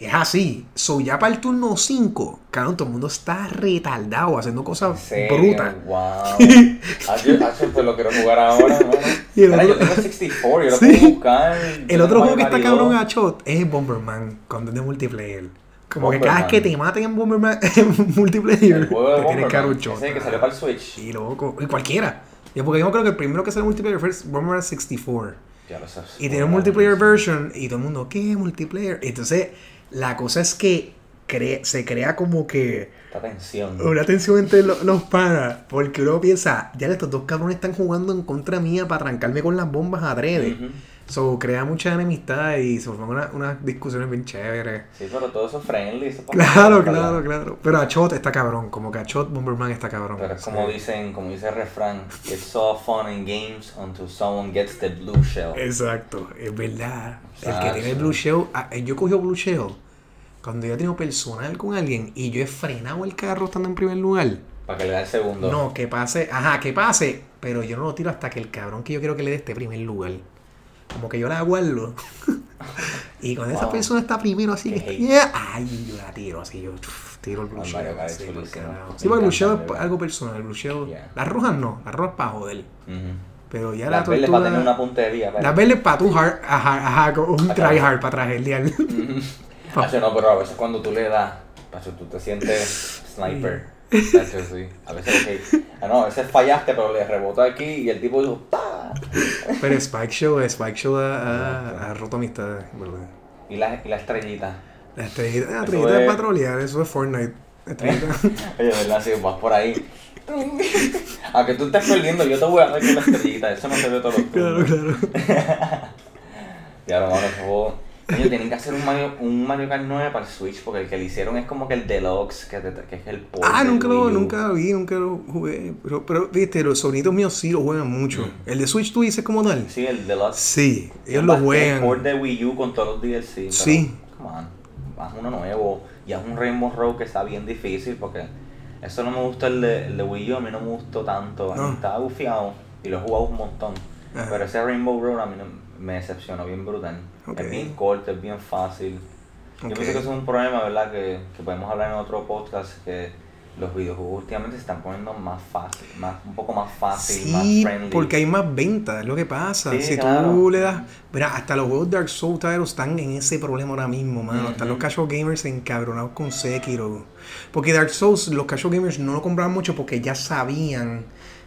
Es así. So, ya para el turno 5, cabrón, todo el mundo está retardado haciendo cosas brutas. Wow. (laughs) Ah, yo, ah, yo, pues lo quiero jugar ahora. (laughs) Y el otro- yo tengo 64, yo lo (laughs) Sí. puedo buscar. El otro juego que está cabrón a shot es Bomberman, cuando es de multiplayer. Como que cada vez que te maten en Bomberman en multiplayer, te tienes que dar un shot. ese que salió para el Switch. Sí, loco. Y cualquiera. Yo, porque yo creo que el primero que salió multiplayer fue Bomberman 64. Ya lo sabes. Y tiene un multiplayer version y todo el mundo, ¿qué es multiplayer? Entonces, la cosa es que cre- se crea como que Esta tensión. una tensión entre lo- los panas. Porque uno piensa, ya estos dos cabrones están jugando en contra mía para arrancarme con las bombas adrede. So, crea mucha enemistad y se forman una- unas discusiones bien chéveres. Sí, pero todo eso es friendly. Eso (laughs) Claro, claro, claro. Pero Achot está cabrón. Como que Achot Bomberman está cabrón. Pero es como Sí. dicen, como dice el refrán, it's all fun in games until someone gets the blue shell. Exacto, es verdad. El que tiene el Blue Shell, ah, eh, yo cogí Blue Shell cuando yo he tenido personal con alguien y yo he frenado el carro estando en primer lugar. Para que le dé el segundo. No, que pase, ajá, que pase, pero yo no lo tiro hasta que el cabrón que yo quiero que le dé este primer lugar. Como que yo la aguardo. (laughs) y cuando esa Wow. persona está primero así que yeah, ay, yo la tiro así, yo tiro el es Sí, porque, el encanta, es algo personal, el Blue Shell. Yeah. Las rojas no, las rojas para joder. Ujú. Pero ya la Las verdes tortuga... para tener una puntería. Las verdes para tu hard, ajá, ajá, un tryhard para traerle Ujú. (laughs) Hacho, no, pero a veces cuando tú le das, tú te sientes sniper. Sí. A veces, ok. Ah, no, a veces fallaste, pero le rebotó aquí y el tipo dijo, ¡pa! Pero Spike Show, Spike Show ha, ha- ha roto amistades, ¿verdad? Y la, y la estrellita. La estrellita, la estrellita de es- patrolear, eso es Fortnite. Estrellita. (laughs) Oye, ¿verdad? Si vas por ahí. Aunque tú estés perdiendo, yo te voy a dar con la estrellita. Eso no se ve todos los (laughs) claro, claro. Y ahora, mano, ese juego. Tienen que hacer un Mario, un Mario Kart 9 para el Switch, porque el que le hicieron es como que el Deluxe, que, te- que es el port Ah, nunca lo, nunca lo vi, nunca lo jugué. Pero, pero viste, los sobrinitos míos sí lo juegan mucho. Mm. El de Switch tú dices como tal. Sí, el Deluxe. Sí, ellos lo más, El juegan. port de Wii U con todos los DLC. pero, Sí. Come on, haz uno nuevo. Y haz un Rainbow Road que está bien difícil, porque eso no me gusta el de, el de Wii U, a mí no me gustó tanto. A mí No. estaba bufiado y lo he jugado un montón. Ajá. Pero ese Rainbow Road a mí no- me decepcionó bien brutal. Ok. Es bien corto, es bien fácil. Yo pienso que eso es un problema, ¿verdad? Que, que podemos hablar en otro podcast, que los videojuegos últimamente se están poniendo más fácil, más, un poco más fácil, Sí, más friendly. porque hay más ventas, es lo que pasa. Sí, si claro. tú le das. Mira, hasta los juegos Dark Souls están en ese problema ahora mismo, mano. Están Ujú. los casual gamers encabronados con Sekiro. Porque Dark Souls, los casual gamers no lo compraban mucho porque ya sabían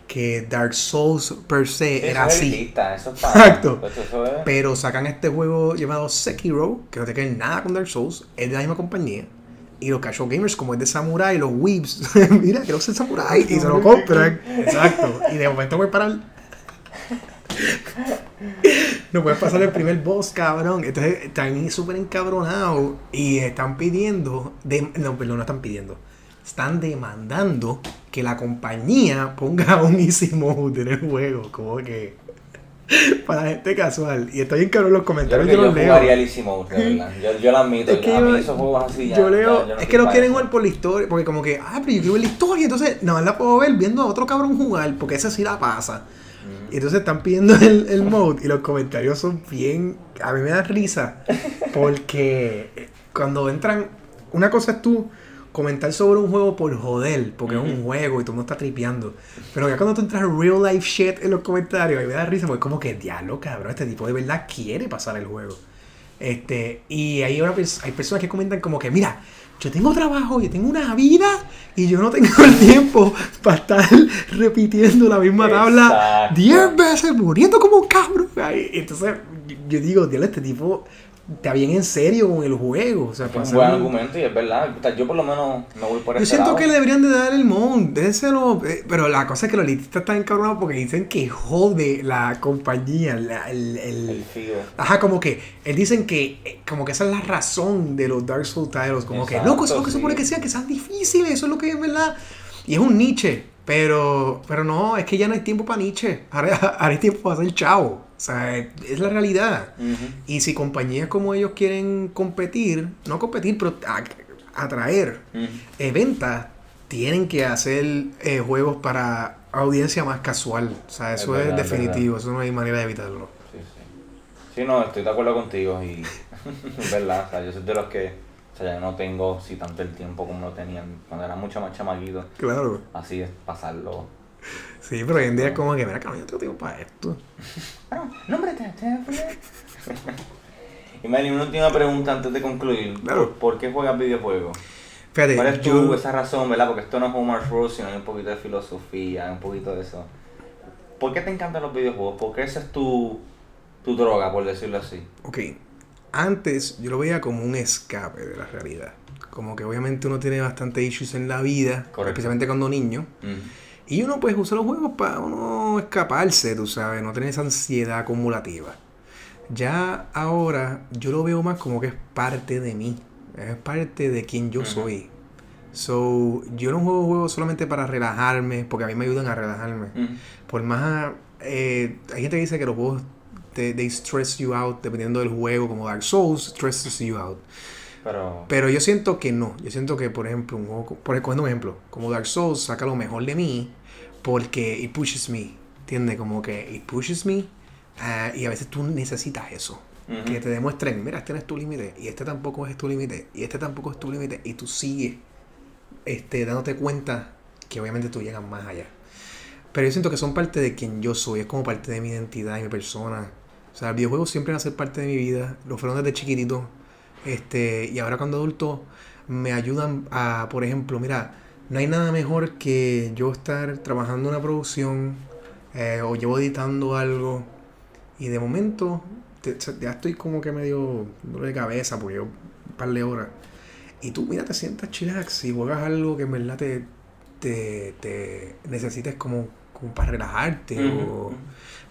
que Dark Souls per se Sí, era eso es así. elitista, eso es (laughs) para- Exacto. pues eso es- Pero sacan este juego llamado Sekiro, que no tiene que nada con Dark Souls, es de la misma compañía. Y los casual gamers, como es de samurai, los weebs, (laughs) mira, quiero ser samurai, y se lo compran. Exacto. Y de momento voy a parar. No puedes pasar el primer boss, cabrón. Entonces están súper encabronados y están pidiendo, de- no, perdón, no están pidiendo, están demandando que la compañía ponga un easy mode en el juego, como que (laughs) para gente casual. Y está bien cabrón los Yo creo comentarios, que yo, yo los leo. el Easy Mode, de verdad. (laughs) Yo, yo lo admito. Es que a mí esos juegos así ya. yo leo, ya- no es estoy que para quieren jugar por la historia, porque como que, ah, pero yo quiero ver la historia, entonces nada más la puedo ver viendo a otro cabrón jugar, porque esa sí la pasa. Y entonces están pidiendo el, el mode y los comentarios son bien, a mí me da risa, porque cuando entran, una cosa es tú comentar sobre un juego por joder, porque es un juego y tú no estás tripeando, pero ya cuando tú entras real life shit en los comentarios, a mí me da risa, porque como que, diablo, cabrón, este tipo de verdad quiere pasar el juego. Este, y hay, una hay personas que comentan como que, mira, yo tengo trabajo, yo tengo una vida y yo no tengo (laughs) el tiempo para estar repitiendo la misma tabla Exacto. 10 veces, muriendo como un cabrón. Entonces, yo- digo, diablo, este tipo está bien en serio con el juego. O sea, Es un buen argumento y es verdad. O sea, Yo por lo menos me voy por yo ese siento lado. que le deberían de dar el mount, déselo, eh, pero la cosa es que los elitistas están encabronados porque dicen que jode la compañía, la- el, el- El fío. Ajá, como que eh, dicen que eh, como que esa es la razón de los Dark Souls titles, como que Exacto, loco, eso es lo que se sí. supone que sea, que sean difíciles, eso es lo que es verdad. Y es un niche, pero pero no, es que ya no hay tiempo para niche, ahora, (laughs) ahora hay tiempo para hacer chavo. O sea, es, la realidad. Y si compañías como ellos quieren competir, no competir, pero atraer eh, ventas, tienen que hacer eh, juegos para audiencia más casual. O sea, Es eso verdad, es es definitivo, eso no hay manera de evitarlo. Sí, sí. Sí, no, estoy de acuerdo contigo y (laughs) es verdad, o sea, yo soy de los que, o sea, ya no tengo si tanto el tiempo como lo tenían cuando era mucho más chamaquito, Claro. así es pasarlo. Sí, pero hoy en día es como que, mira, cabrón, yo tengo tiempo para esto. Bueno, nómbrate, (laughs) Y Meli, una última pregunta antes de concluir. Claro. ¿Por, qué juegas videojuegos? Fíjate, ¿Cuál es tu, yo, esa razón, verdad? Porque esto no es Homer's Rule, sino hay un poquito de filosofía, un poquito de eso. ¿Por qué te encantan los videojuegos? ¿Por qué esa es tu, tu droga, por decirlo así? ok, antes yo lo veía como un escape de la realidad. Como que obviamente uno tiene bastante issues en la vida, Correcto. especialmente cuando niño. Mm. Y uno pues usa los juegos para uno escaparse, tú sabes, no tener esa ansiedad acumulativa. Ya ahora yo lo veo más como que es parte de mí. Es parte de quien yo soy. So, yo no juego juegos solamente para relajarme, porque a mí me ayudan a relajarme. Ujú. Por más. eh, hay gente que dice que los juegos te they stress you out dependiendo del juego, como Dark Souls stresses you out. Pero, Pero yo siento que no. Yo siento que, por ejemplo, un juego, por cogiendo un ejemplo, como Dark Souls saca lo mejor de mí porque it pushes me. ¿Entiendes? Como que it pushes me ah, y a veces tú necesitas eso. Ujú. Que te demuestren, mira, este no es tu límite y este tampoco es tu límite y este tampoco es tu límite y tú sigues este, dándote cuenta que obviamente tú llegas más allá. Pero yo siento que son parte de quien yo soy, es como parte de mi identidad y mi persona. O sea, videojuegos siempre van a ser parte de mi vida, lo fueron desde chiquitito. Este, y ahora cuando adulto me ayudan a, por ejemplo, mira, no hay nada mejor que yo estar trabajando en una producción eh, o llevo editando algo y de momento te- ya estoy como que medio dolor de cabeza porque yo un par de horas. Y tú, mira, te sientas chillax y juegas algo que en verdad te, te, te necesites como, como para relajarte. O-.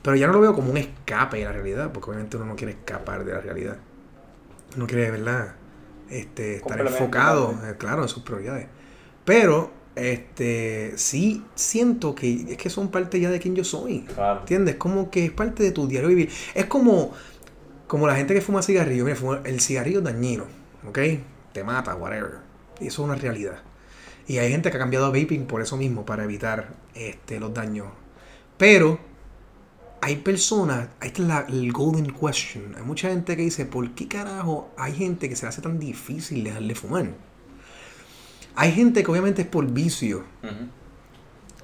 Pero ya no lo veo como un escape de la realidad, porque obviamente uno no quiere escapar de la realidad. Uno quiere, ¿verdad? Este, estar enfocado, eh, claro, en sus prioridades. Pero, este, sí siento que es que son parte ya de quien yo soy. Claro. ¿Entiendes? Como que es parte de tu diario vivir. Es como, como la gente que fuma cigarrillo. Mira, fuma- el cigarrillo es dañino, ¿ok? Te mata, whatever. Y eso es una realidad. Y hay gente que ha cambiado a vaping por eso mismo, para evitar este, los daños. Pero hay personas, ahí está la, el golden question. Hay mucha gente que dice, ¿por qué carajo hay gente que se le hace tan difícil dejarle fumar? Hay gente que obviamente es por vicio, Ujú.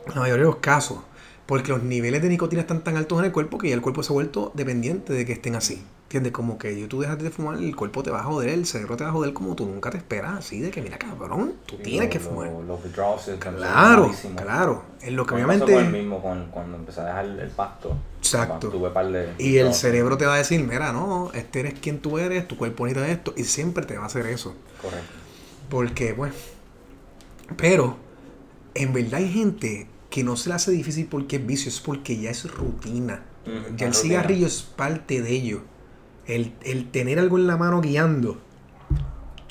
en la mayoría de los casos, porque los niveles de nicotina están tan altos en el cuerpo que ya el cuerpo se ha vuelto dependiente de que estén así. ¿Entiendes? Como que tú dejas de fumar, el cuerpo te va a joder, el cerebro te va a joder como tú nunca te esperas, así de que mira cabrón, tú tienes lo- que lo- fumar. Los withdrawals Claro, claro. En lo que me pasó obviamente... con el mismo con- cuando empecé a dejar el pasto. Exacto. Cuando tuve par de Y el cerebro te va a decir, mira, no, este eres quien tú eres, tu cuerpo necesita esto, y siempre te va a hacer eso. Correcto. Porque, bueno, pero en verdad hay gente que no se le hace difícil porque es vicio, es porque ya es rutina. Ya el rutina. cigarrillo es parte de ello. El, el tener algo en la mano guiando,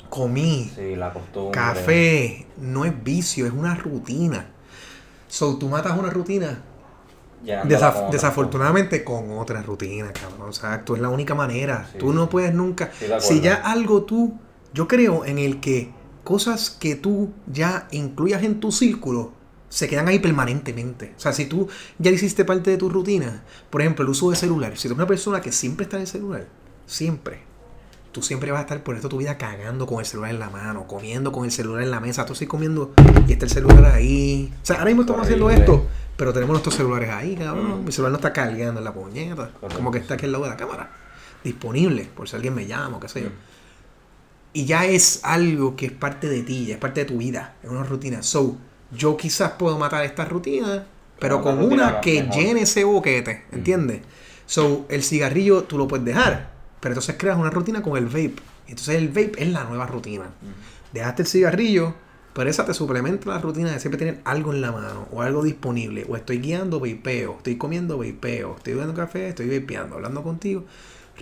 comí, Sí, la costumbre. café, no es vicio, es una rutina. So, tú matas una rutina Desaf- con desafortunadamente con otra rutina, cabrón. Exacto, es la única manera. Sí, tú no puedes nunca. Si ya algo tú, yo creo en el que cosas que tú ya incluyas en tu círculo se quedan ahí permanentemente. O sea, si tú ya hiciste parte de tu rutina, por ejemplo, el uso de celular. Si tú eres una persona que siempre está en el celular, siempre. Tú siempre vas a estar por esto tu vida cagando con el celular en la mano, comiendo con el celular en la mesa. Tú estás comiendo y está el celular ahí. O sea, ahora mismo estamos haciendo esto, pero tenemos nuestros celulares ahí, cabrón. Mm. Mi celular no está cargando en la puñeta. Correcto. Como que está aquí al lado de la cámara. Disponible, por si alguien me llama o qué sé yo. Mm. Y ya es algo que es parte de ti, ya es parte de tu vida, es una rutina. So, yo quizás puedo matar esta rutina, pero Con una que mejor. llene ese boquete, ¿entiendes? So, el cigarrillo tú lo puedes dejar, pero entonces creas una rutina con el vape. Entonces el vape es la nueva rutina. Dejaste el cigarrillo, pero esa te suplementa la rutina de siempre tener algo en la mano o algo disponible. O estoy guiando, vapeo. Estoy comiendo, vapeo. Estoy bebiendo café, estoy vapeando, hablando contigo.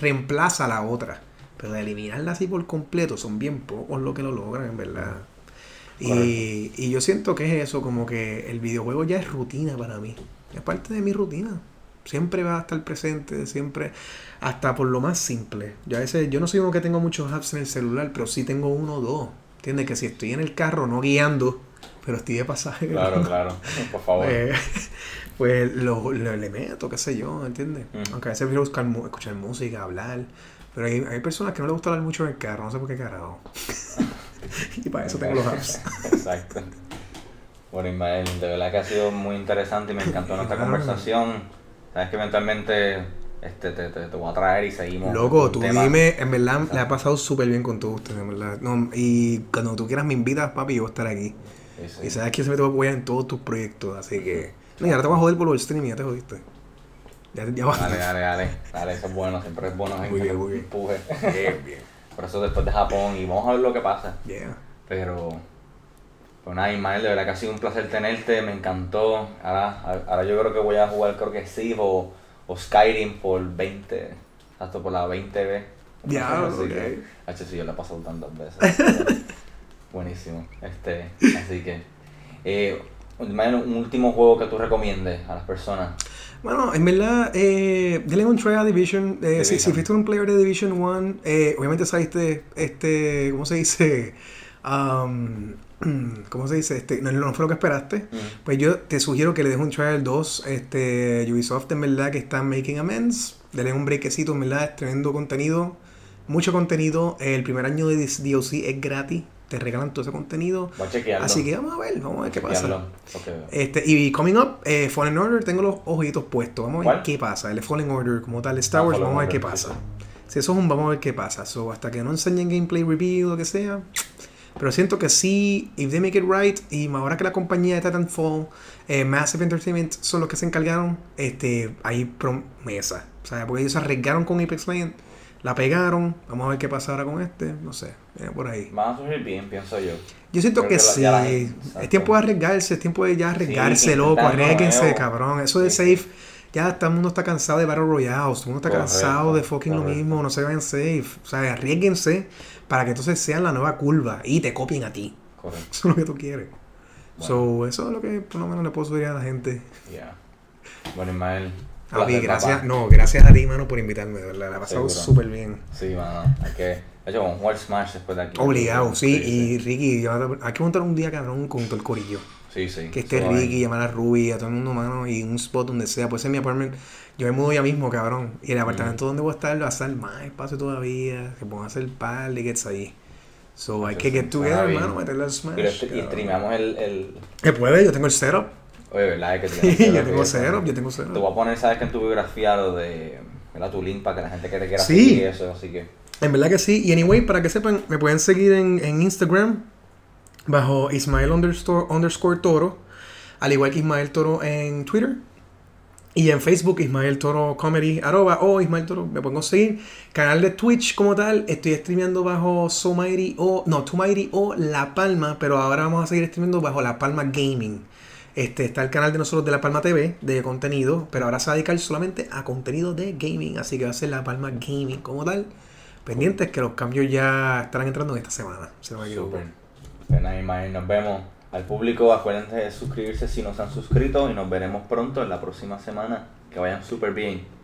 Reemplaza la otra. Pero de eliminarla así por completo son bien pocos los que lo logran, en verdad. Y, y yo siento que es eso, como que el videojuego ya es rutina para mí. Es parte de mi rutina. Siempre va a estar presente, siempre, hasta por lo más simple. Yo a veces, yo no soy uno que tengo muchos apps en el celular, pero sí tengo uno o dos. ¿Entiendes? Que si estoy en el carro, no guiando, pero estoy de pasaje. Claro, (laughs) claro. Por favor. Pues, pues lo, lo- le meto, qué sé yo, ¿entiendes? Mm. Aunque a veces prefiero buscar, escuchar música, hablar. Pero hay, hay personas que no les gusta hablar mucho en el carro, no sé por qué carajo. (laughs) y para eso tengo los apps. (laughs) Exacto. Bueno, Ismael, de verdad que ha sido muy interesante y me encantó nuestra Claro. conversación. Sabes que eventualmente este, te, te, te voy a traer y seguimos. Loco, tú temas. dime, en verdad le ha pasado súper bien con todos ustedes, en verdad. No, y cuando tú quieras me invitas, papi, yo voy a estar aquí. Sí, sí. Y sabes que siempre te voy a apoyar en todos tus proyectos, así que... No, y ahora te voy a joder por los streaming, ya te jodiste. Ya, ya va. Dale, dale, dale. Dale, eso es bueno. Siempre es bueno Muy gente bien, que muy bien. empuje. Bien, bien. Por eso después de Japón y vamos a ver lo que pasa. Yeah. Pero, pues nada, Ismael, de verdad que ha sido un placer tenerte, me encantó. Ahora, ahora yo creo que voy a jugar, creo que Civ o, o Skyrim por 20, hasta por la 20 vez. Ya, Así ok. que, sí, yo la he pasado tantas veces. (laughs) Buenísimo. Este, así que, eh, un último juego que tú recomiendes a las personas. Bueno, en verdad, eh, denle un try a Division. Eh, si, si fuiste un player de Division 1, eh, obviamente saliste, este, ¿cómo se dice? Um, (clears throat) ¿Cómo se dice? Este, no, no fue lo que esperaste. Mm. Pues yo te sugiero que le des un try al 2. Este, Ubisoft en verdad que está making amends. Denle un brequecito, en verdad, es tremendo contenido. Mucho contenido. El primer año de DLC es gratis. Te regalan todo ese contenido. Así que vamos a ver, vamos a ver qué pasa. porque- Este, y coming up, eh, Fallen Order, tengo los ojitos puestos. Vamos a ver ¿Cuál? qué pasa. El Fallen Order, como tal, Star Ah, Wars, Fallen vamos a ver qué pasa. Si eso es un vamos a ver qué pasa. So, hasta que no enseñen gameplay review o lo que sea. Pero siento que sí, if they make it right, y ahora que la compañía de Titanfall, eh, Massive Entertainment son los que se encargaron, este, hay promesa. O sea, porque ellos se arriesgaron con Apex Legends, la pegaron. Vamos a ver qué pasa ahora con este. No sé, por ahí. Van a surgir bien, pienso yo. Yo siento Creo que, que sí. gente- es tiempo de arriesgarse, es tiempo de ya arriesgarse, que loco. Arriesguense, nuevo. cabrón. Eso de Sí, sí. safe, ya todo el mundo está cansado de Battle Royale, todo el mundo está cansado de fucking lo mismo, no se vayan safe. O sea, arriesguense para que entonces sean la nueva curva y te copien a ti. Correcto. Eso es lo que tú quieres. Bueno. So, eso es lo que por lo menos le puedo sugerir a la gente. Ya. Bueno, Ismael. A mí, gracias, papá. no, gracias a ti, mano, por invitarme, de verdad. La he pasado súper bien. Sí, mano. Hay que. De hecho, a jugar Smash después de aquí. Obligado, sí. Y. Ricky, yo- hay que montar un día, cabrón, con todo el corillo. Sí, sí. Que esté Ricky, llamar a Ruby, a todo el mundo, mano, y un spot donde sea. Puede ser mi apartment. Yo me mudo ya mismo, cabrón. Y el apartamento donde voy a estar va a estar más espacio todavía. Que puedan hacer par de gets ahí. So, hay que sí, get together, hermano, meterle al Smash. Pero este- y streameamos el. el... Que puede, yo tengo el setup. Oye, ¿verdad? Es que (laughs) yo tienes tengo setup, yo tengo Te voy setup. a poner, sabes que en tu biografía lo de. ¿verdad? Tu link para que la gente que te quiera Sí. seguir y eso, así que. En verdad que sí. Y anyway, para que sepan, me pueden seguir en, en Instagram bajo Ismael underscore, Toro. Al igual que Ismael Toro en Twitter. Y en Facebook, Ismael Toro Comedy, arroba, o Ismael Toro, me pueden conseguir. Canal de Twitch como tal, estoy streameando bajo So Mighty o, no, Mighty o La Palma, pero ahora vamos a seguir streameando bajo La Palma Gaming. Este, está el canal de nosotros de La Palma TV, de contenido, pero ahora se va a dedicar solamente a contenido de gaming, así que va a ser La Palma Gaming como tal. Pendientes que los cambios ya estarán entrando en esta semana, si no. Nada, Ismael, nos vemos. Al público, acuérdense de suscribirse si no se han suscrito y nos veremos pronto en la próxima semana. Que vayan súper bien.